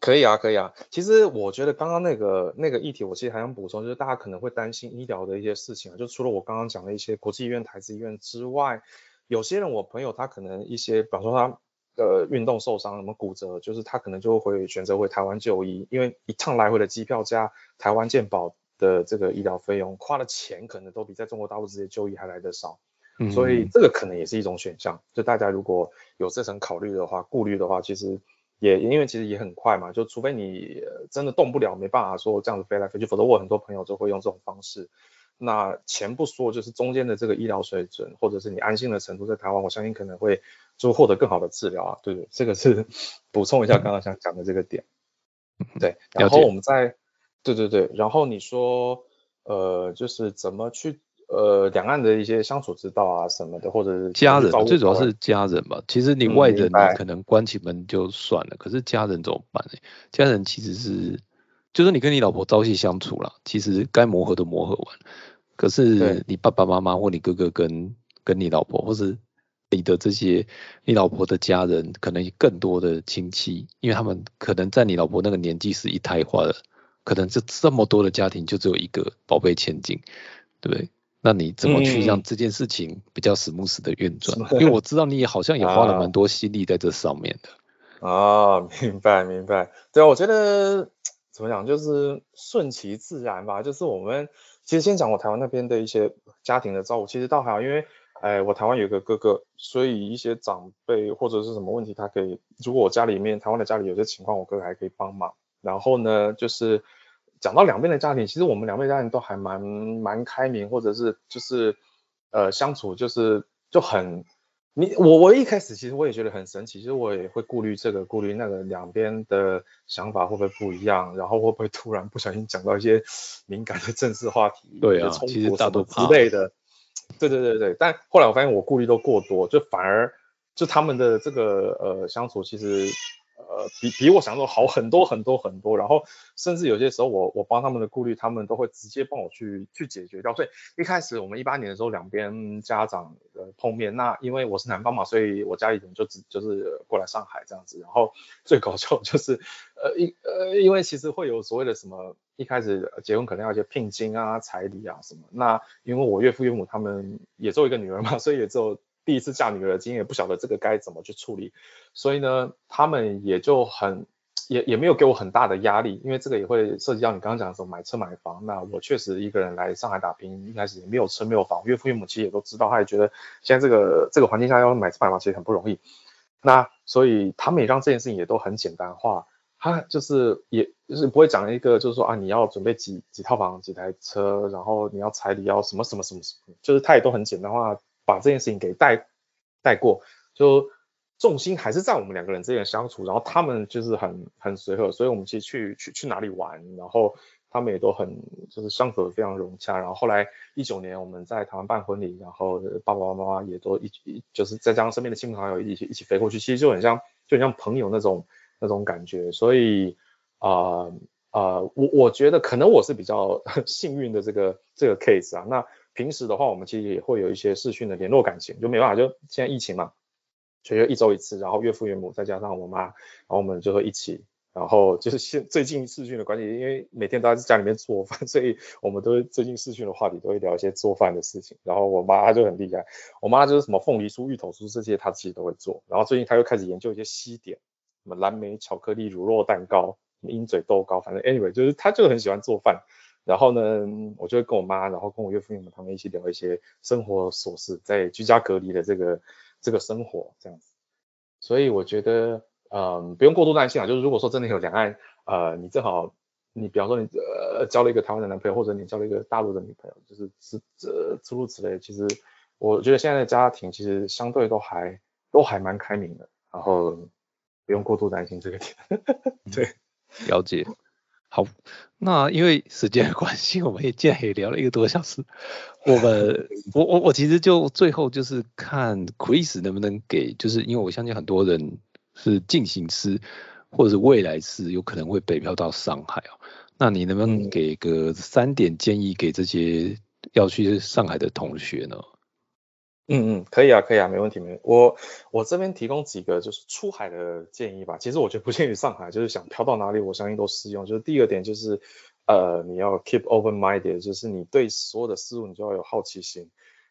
可以啊，可以啊。其实我觉得刚刚那个那个议题，我其实还想补充，就是大家可能会担心医疗的一些事情啊。就除了我刚刚讲的一些国际医院、台资医院之外，有些人我朋友他可能一些，比方说他呃运动受伤，什么骨折，就是他可能就会选择回台湾就医，因为一趟来回的机票加台湾健保的这个医疗费用，花的钱可能都比在中国大陆直接就医还来得少。所以这个可能也是一种选项。就大家如果有这层考虑的话、顾虑的话，其实。也因为其实也很快嘛，就除非你真的动不了，没办法说这样子飞来飞去，否则我很多朋友就会用这种方式。那钱不说，就是中间的这个医疗水准，或者是你安心的程度，在台湾我相信可能会就获得更好的治疗啊。对对，这个是补充一下刚刚想讲的这个点。对，然后我们再，对对对，然后你说呃，就是怎么去。呃，两岸的一些相处之道啊什么的，或者是家人，最主要是家人吧。其实你外人，你可能关起门就算了，可是家人怎么办呢？家人其实是，就是你跟你老婆朝夕相处了，其实该磨合都磨合完。可是你爸爸妈妈或你哥哥跟跟你老婆，或是你的这些你老婆的家人，可能更多的亲戚，因为他们可能在你老婆那个年纪是一胎化的，可能这这么多的家庭就只有一个宝贝千金，对不对？那你怎么去让这件事情比较 smooth 的运转？因为我知道你也好像也花了蛮多心力在这上面的。啊，明白明白。对啊，我觉得怎么讲，就是顺其自然吧。就是我们其实先讲我台湾那边的一些家庭的照顾，其实倒还好，因为哎，我台湾有个哥哥，所以一些长辈或者是什么问题，他可以，如果我家里面台湾的家里有些情况，我哥哥还可以帮忙。然后呢，就是。讲到两边的家庭，其实我们两边家庭都还蛮蛮开明，或者是就是呃相处就是就很你我我一开始其实我也觉得很神奇，其实我也会顾虑这个顾虑那个两边的想法会不会不一样，然后会不会突然不小心讲到一些敏感的政治话题，对啊，其实大多之类的，对对对对，但后来我发现我顾虑都过多，就反而就他们的这个呃相处其实。呃，比比我想象中好很多很多很多，然后甚至有些时候我我帮他们的顾虑，他们都会直接帮我去去解决掉。所以一开始我们一八年的时候，两边家长呃碰面，那因为我是男方嘛，所以我家里人就只就是过来上海这样子。然后最搞笑就是呃一呃因为其实会有所谓的什么，一开始结婚可能要一些聘金啊、彩礼啊什么。那因为我岳父岳母他们也做一个女儿嘛，所以也只有。第一次嫁女儿的经验，不晓得这个该怎么去处理，所以呢，他们也就很也也没有给我很大的压力，因为这个也会涉及到你刚刚讲的时候买车买房。那我确实一个人来上海打拼，一开始也没有车没有房，岳父岳母其实也都知道，他也觉得现在这个这个环境下要买车买房其实很不容易。那所以他们也让这件事情也都很简单化，他就是也就是不会讲一个就是说啊你要准备几几套房几台车，然后你要彩礼要什么什么什么，就是他也都很简单化。把这件事情给带带过，就重心还是在我们两个人之间相处，然后他们就是很很随和，所以我们其实去去去哪里玩，然后他们也都很就是相处的非常融洽。然后后来一九年我们在台湾办婚礼，然后爸爸妈妈也都一起，就是再加上身边的亲朋好友一起一起飞过去，其实就很像就很像朋友那种那种感觉。所以啊啊，我我觉得可能我是比较 (laughs) 幸运的这个这个 case 啊，那。平时的话，我们其实也会有一些视讯的联络感情，就没办法，就现在疫情嘛，所以就一周一次，然后岳父岳母再加上我妈，然后我们就会一起，然后就是现最近视讯的关系，因为每天都在家里面做饭，(laughs) 所以我们都最近视讯的话题都会聊一些做饭的事情。然后我妈她就很厉害，我妈就是什么凤梨酥、芋头酥这些，她其实都会做。然后最近她又开始研究一些西点，什么蓝莓巧克力乳酪蛋糕、鹰嘴豆糕，反正 anyway 就是她就很喜欢做饭。然后呢，我就会跟我妈，然后跟我岳父岳母他们一起聊一些生活琐事，在居家隔离的这个这个生活这样子。所以我觉得，嗯，不用过度担心啊。就是如果说真的有两岸，呃，你正好你比方说你呃交了一个台湾的男朋友，或者你交了一个大陆的女朋友，就是是这诸如此类。其实我觉得现在的家庭其实相对都还都还蛮开明的，然后不用过度担心这个点。(laughs) 对，了解。好，那因为时间的关系，我们也竟然也聊了一个多小时。我们，我我我其实就最后就是看 Chris 能不能给，就是因为我相信很多人是进行师或者是未来是有可能会北漂到上海哦。那你能不能给个三点建议给这些要去上海的同学呢？嗯嗯，可以啊，可以啊，没问题，没问题我我这边提供几个就是出海的建议吧。其实我觉得不限于上海，就是想漂到哪里，我相信都适用。就是第二点就是，呃，你要 keep open minded，就是你对所有的事物你就要有好奇心。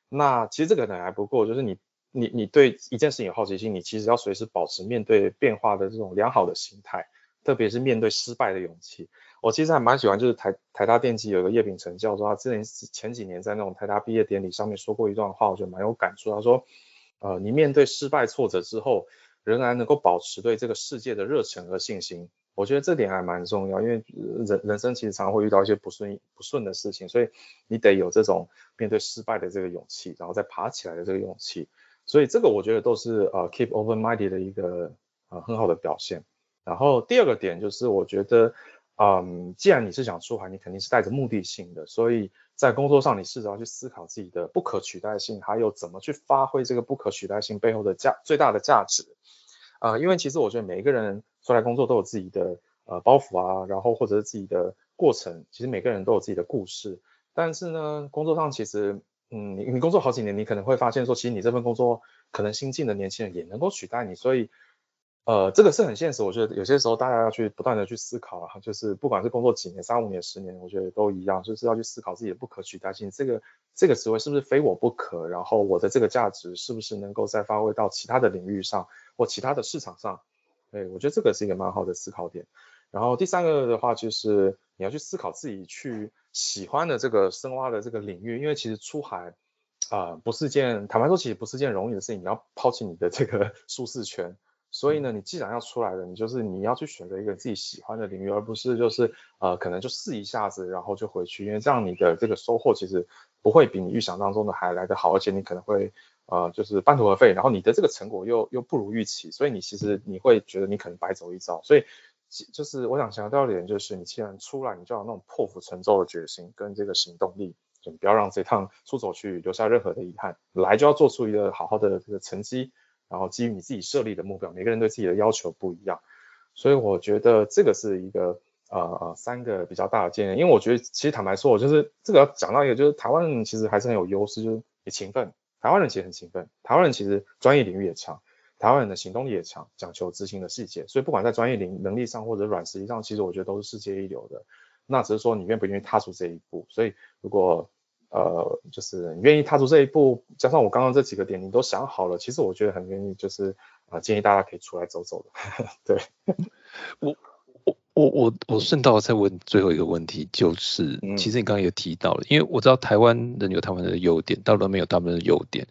那其实这个可能还不够，就是你你你对一件事情有好奇心，你其实要随时保持面对变化的这种良好的心态，特别是面对失败的勇气。我其实还蛮喜欢，就是台台大电机有个叶秉成教授，他之前前几年在那种台大毕业典礼上面说过一段话，我觉得蛮有感触。他说，呃，你面对失败挫折之后，仍然能够保持对这个世界的热忱和信心，我觉得这点还蛮重要，因为人人生其实常常会遇到一些不顺不顺的事情，所以你得有这种面对失败的这个勇气，然后再爬起来的这个勇气。所以这个我觉得都是呃 keep open minded 的一个呃很好的表现。然后第二个点就是我觉得。嗯，既然你是想出海，你肯定是带着目的性的，所以在工作上你试着要去思考自己的不可取代性，还有怎么去发挥这个不可取代性背后的价最大的价值。啊，因为其实我觉得每一个人出来工作都有自己的呃包袱啊，然后或者是自己的过程，其实每个人都有自己的故事。但是呢，工作上其实，嗯，你你工作好几年，你可能会发现说，其实你这份工作可能新进的年轻人也能够取代你，所以。呃，这个是很现实，我觉得有些时候大家要去不断的去思考啊，就是不管是工作几年、三五年、十年，我觉得都一样，就是要去思考自己的不可取代性，这个这个职位是不是非我不可，然后我的这个价值是不是能够再发挥到其他的领域上或其他的市场上？对，我觉得这个是一个蛮好的思考点。然后第三个的话，就是你要去思考自己去喜欢的这个深挖的这个领域，因为其实出海啊不是件，坦白说，其实不是件容易的事情，你要抛弃你的这个舒适圈。所以呢，你既然要出来了，你就是你要去选择一个自己喜欢的领域，而不是就是呃可能就试一下子，然后就回去，因为这样你的这个收获其实不会比你预想当中的还来得好，而且你可能会呃就是半途而废，然后你的这个成果又又不如预期，所以你其实你会觉得你可能白走一遭。所以就是我想强调一点，就是你既然出来，你就要那种破釜沉舟的决心跟这个行动力，就不要让这趟出走去留下任何的遗憾，来就要做出一个好好的这个成绩。然后基于你自己设立的目标，每个人对自己的要求不一样，所以我觉得这个是一个呃呃三个比较大的建议。因为我觉得其实坦白说，我就是这个要讲到一个，就是台湾人其实还是很有优势，就是也勤奋。台湾人其实很勤奋，台湾人其实专业领域也强，台湾人的行动力也强，讲求执行的细节。所以不管在专业领能力上或者软实力上，其实我觉得都是世界一流的。那只是说你愿不愿意踏出这一步。所以如果呃，就是你愿意踏出这一步，加上我刚刚这几个点，你都想好了，其实我觉得很愿意，就是啊，建议大家可以出来走走的。(laughs) 对，我我我我我顺道再问最后一个问题，就是其实你刚刚也提到了，因为我知道台湾人有台湾人的优点，大陆没有大陆人的优点。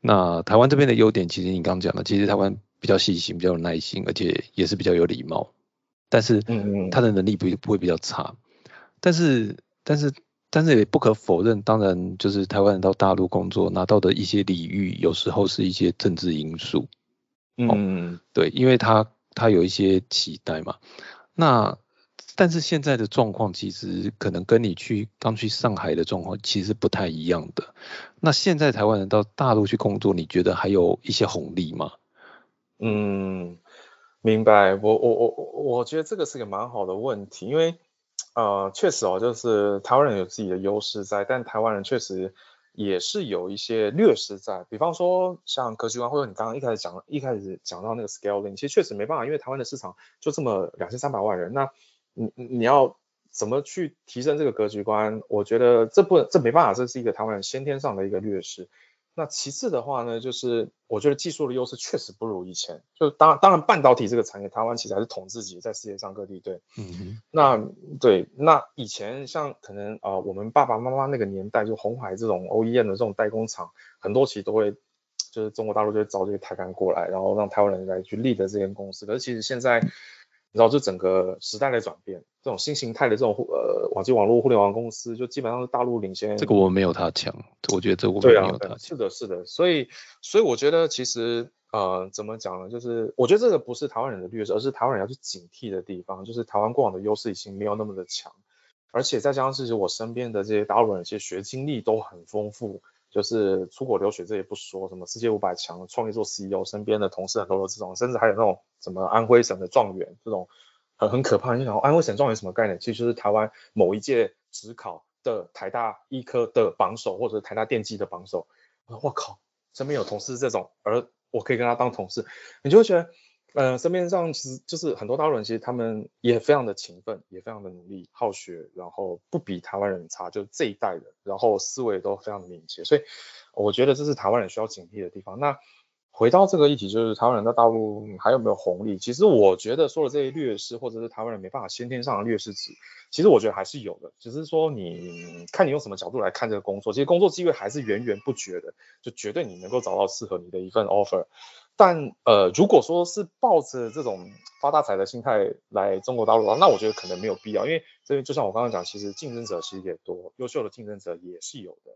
那台湾这边的优点，其实你刚刚讲的，其实台湾比较细心，比较有耐心，而且也是比较有礼貌，但是嗯嗯，他的能力不不会比较差，但是但是。但是也不可否认，当然就是台湾人到大陆工作拿到的一些礼遇，有时候是一些政治因素。嗯，对，因为他他有一些期待嘛。那但是现在的状况其实可能跟你去刚去上海的状况其实不太一样的。那现在台湾人到大陆去工作，你觉得还有一些红利吗？嗯，明白。我我我我觉得这个是个蛮好的问题，因为。呃，确实哦，就是台湾人有自己的优势在，但台湾人确实也是有一些劣势在。比方说像格局观，或者你刚刚一开始讲，一开始讲到那个 scaling，其实确实没办法，因为台湾的市场就这么两千三百万人，那你你要怎么去提升这个格局观？我觉得这不这没办法，这是一个台湾人先天上的一个劣势。那其次的话呢，就是我觉得技术的优势确实不如以前。就当当然半导体这个产业，台湾其实还是统治级，在世界上各地对。嗯那对，那以前像可能啊，我们爸爸妈妈那个年代，就红海这种 OEM 的这种代工厂，很多其实都会，就是中国大陆就会招这些台干过来，然后让台湾人来去立的这间公司。可是其实现在。知道，就整个时代的转变，这种新形态的这种呃网际网络互联网公司，就基本上是大陆领先。这个我没有他强，我觉得这我没有他强。是的，是的，所以所以我觉得其实呃怎么讲呢？就是我觉得这个不是台湾人的劣势，而是台湾人要去警惕的地方，就是台湾过往的优势已经没有那么的强，而且再加上其实我身边的这些大陆人，其实学经历都很丰富。就是出国留学这也不说，什么世界五百强创业做 CEO，身边的同事很多都这种，甚至还有那种什么安徽省的状元，这种很很可怕。你想，安徽省状元什么概念？其实就是台湾某一届职考的台大医科的榜首，或者台大电机的榜首。我靠，身边有同事这种，而我可以跟他当同事，你就会觉得。呃，身边上其实就是很多大陆人，其实他们也非常的勤奋，也非常的努力、好学，然后不比台湾人差，就这一代的，然后思维都非常的敏捷，所以我觉得这是台湾人需要警惕的地方。那回到这个议题，就是台湾人在大陆还有没有红利？其实我觉得说的这些劣势，或者是台湾人没办法先天上的劣势值，其实我觉得还是有的，只是说你看你用什么角度来看这个工作，其实工作机会还是源源不绝的，就绝对你能够找到适合你的一份 offer。但呃，如果说是抱着这种发大财的心态来中国大陆的话，那我觉得可能没有必要，因为这边就像我刚刚讲，其实竞争者其实也多，优秀的竞争者也是有的。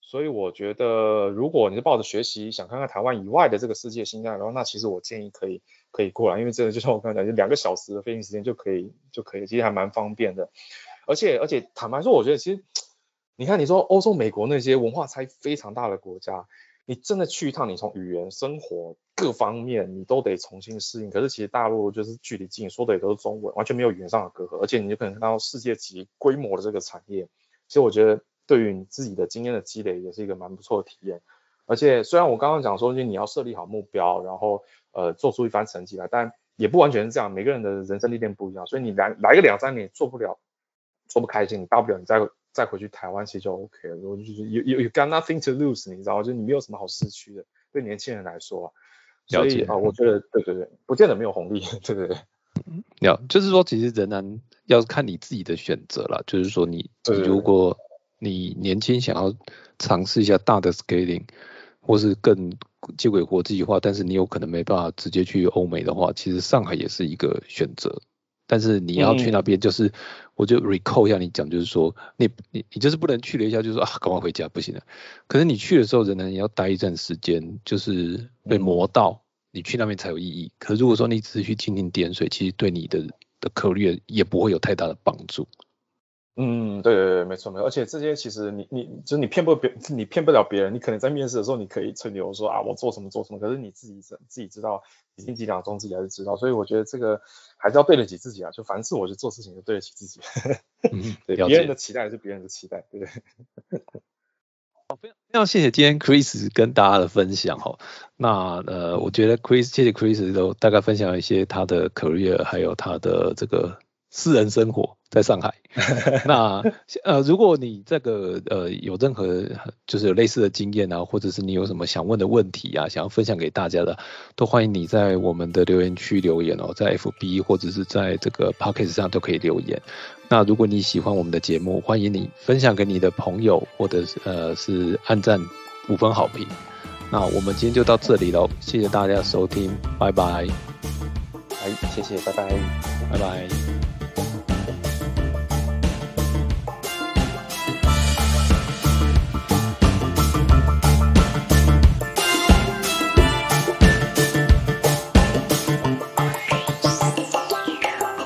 所以我觉得，如果你是抱着学习想看看台湾以外的这个世界心态，然后那其实我建议可以可以过来，因为真的就像我刚刚讲，就两个小时的飞行时间就可以就可以，其实还蛮方便的。而且而且坦白说，我觉得其实你看你说欧洲、美国那些文化差异非常大的国家。你真的去一趟，你从语言、生活各方面你都得重新适应。可是其实大陆就是距离近，说的也都是中文，完全没有语言上的隔阂，而且你就可能看到世界级规模的这个产业。其实我觉得对于你自己的经验的积累也是一个蛮不错的体验。而且虽然我刚刚讲说，就你要设立好目标，然后呃做出一番成绩来，但也不完全是这样。每个人的人生历练不一样，所以你来来个两三年做不了，做不开心，你大不了你再。再回去台湾其实就 OK 了，我就是有有有 got nothing to lose，你知道吗？就你没有什么好失去的，对年轻人来说，啊所以啊，我觉得对对对，不见得没有红利，对对对。要就是说，其实仍然要看你自己的选择了。就是说，你如果你年轻想要尝试一下大的 scaling，或是更接轨国际化，但是你有可能没办法直接去欧美的话，其实上海也是一个选择。但是你要去那边，就是我就 recall 一下你讲，就是说你你你就是不能去了一下，就说啊，赶快回家不行了。可是你去的时候，仍然也要待一阵时间，就是被磨到，你去那边才有意义。可如果说你只是去蜻蜓点水，其实对你的的考虑也不会有太大的帮助。嗯，对对对，没错没错，而且这些其实你你就是你骗不别，你骗不了别人。你可能在面试的时候，你可以吹牛说啊，我做什么做什么，可是你自己自自己知道，几斤几两重自己还是知道。所以我觉得这个还是要对得起自己啊，就凡事我就做事情就对得起自己。(laughs) 对，别人的期待是别人的期待，对不对？好，(laughs) 非常非常谢谢今天 Chris 跟大家的分享哈。那呃，我觉得 Chris 谢谢 Chris 都大概分享一些他的 career，还有他的这个。私人生活在上海，(laughs) 那呃，如果你这个呃有任何就是有类似的经验啊，或者是你有什么想问的问题啊，想要分享给大家的，都欢迎你在我们的留言区留言哦，在 FB 或者是在这个 p o c k e t 上都可以留言。那如果你喜欢我们的节目，欢迎你分享给你的朋友，或者是呃是按赞五分好评。那我们今天就到这里喽，谢谢大家收听，拜拜。哎，谢谢，拜拜，拜拜。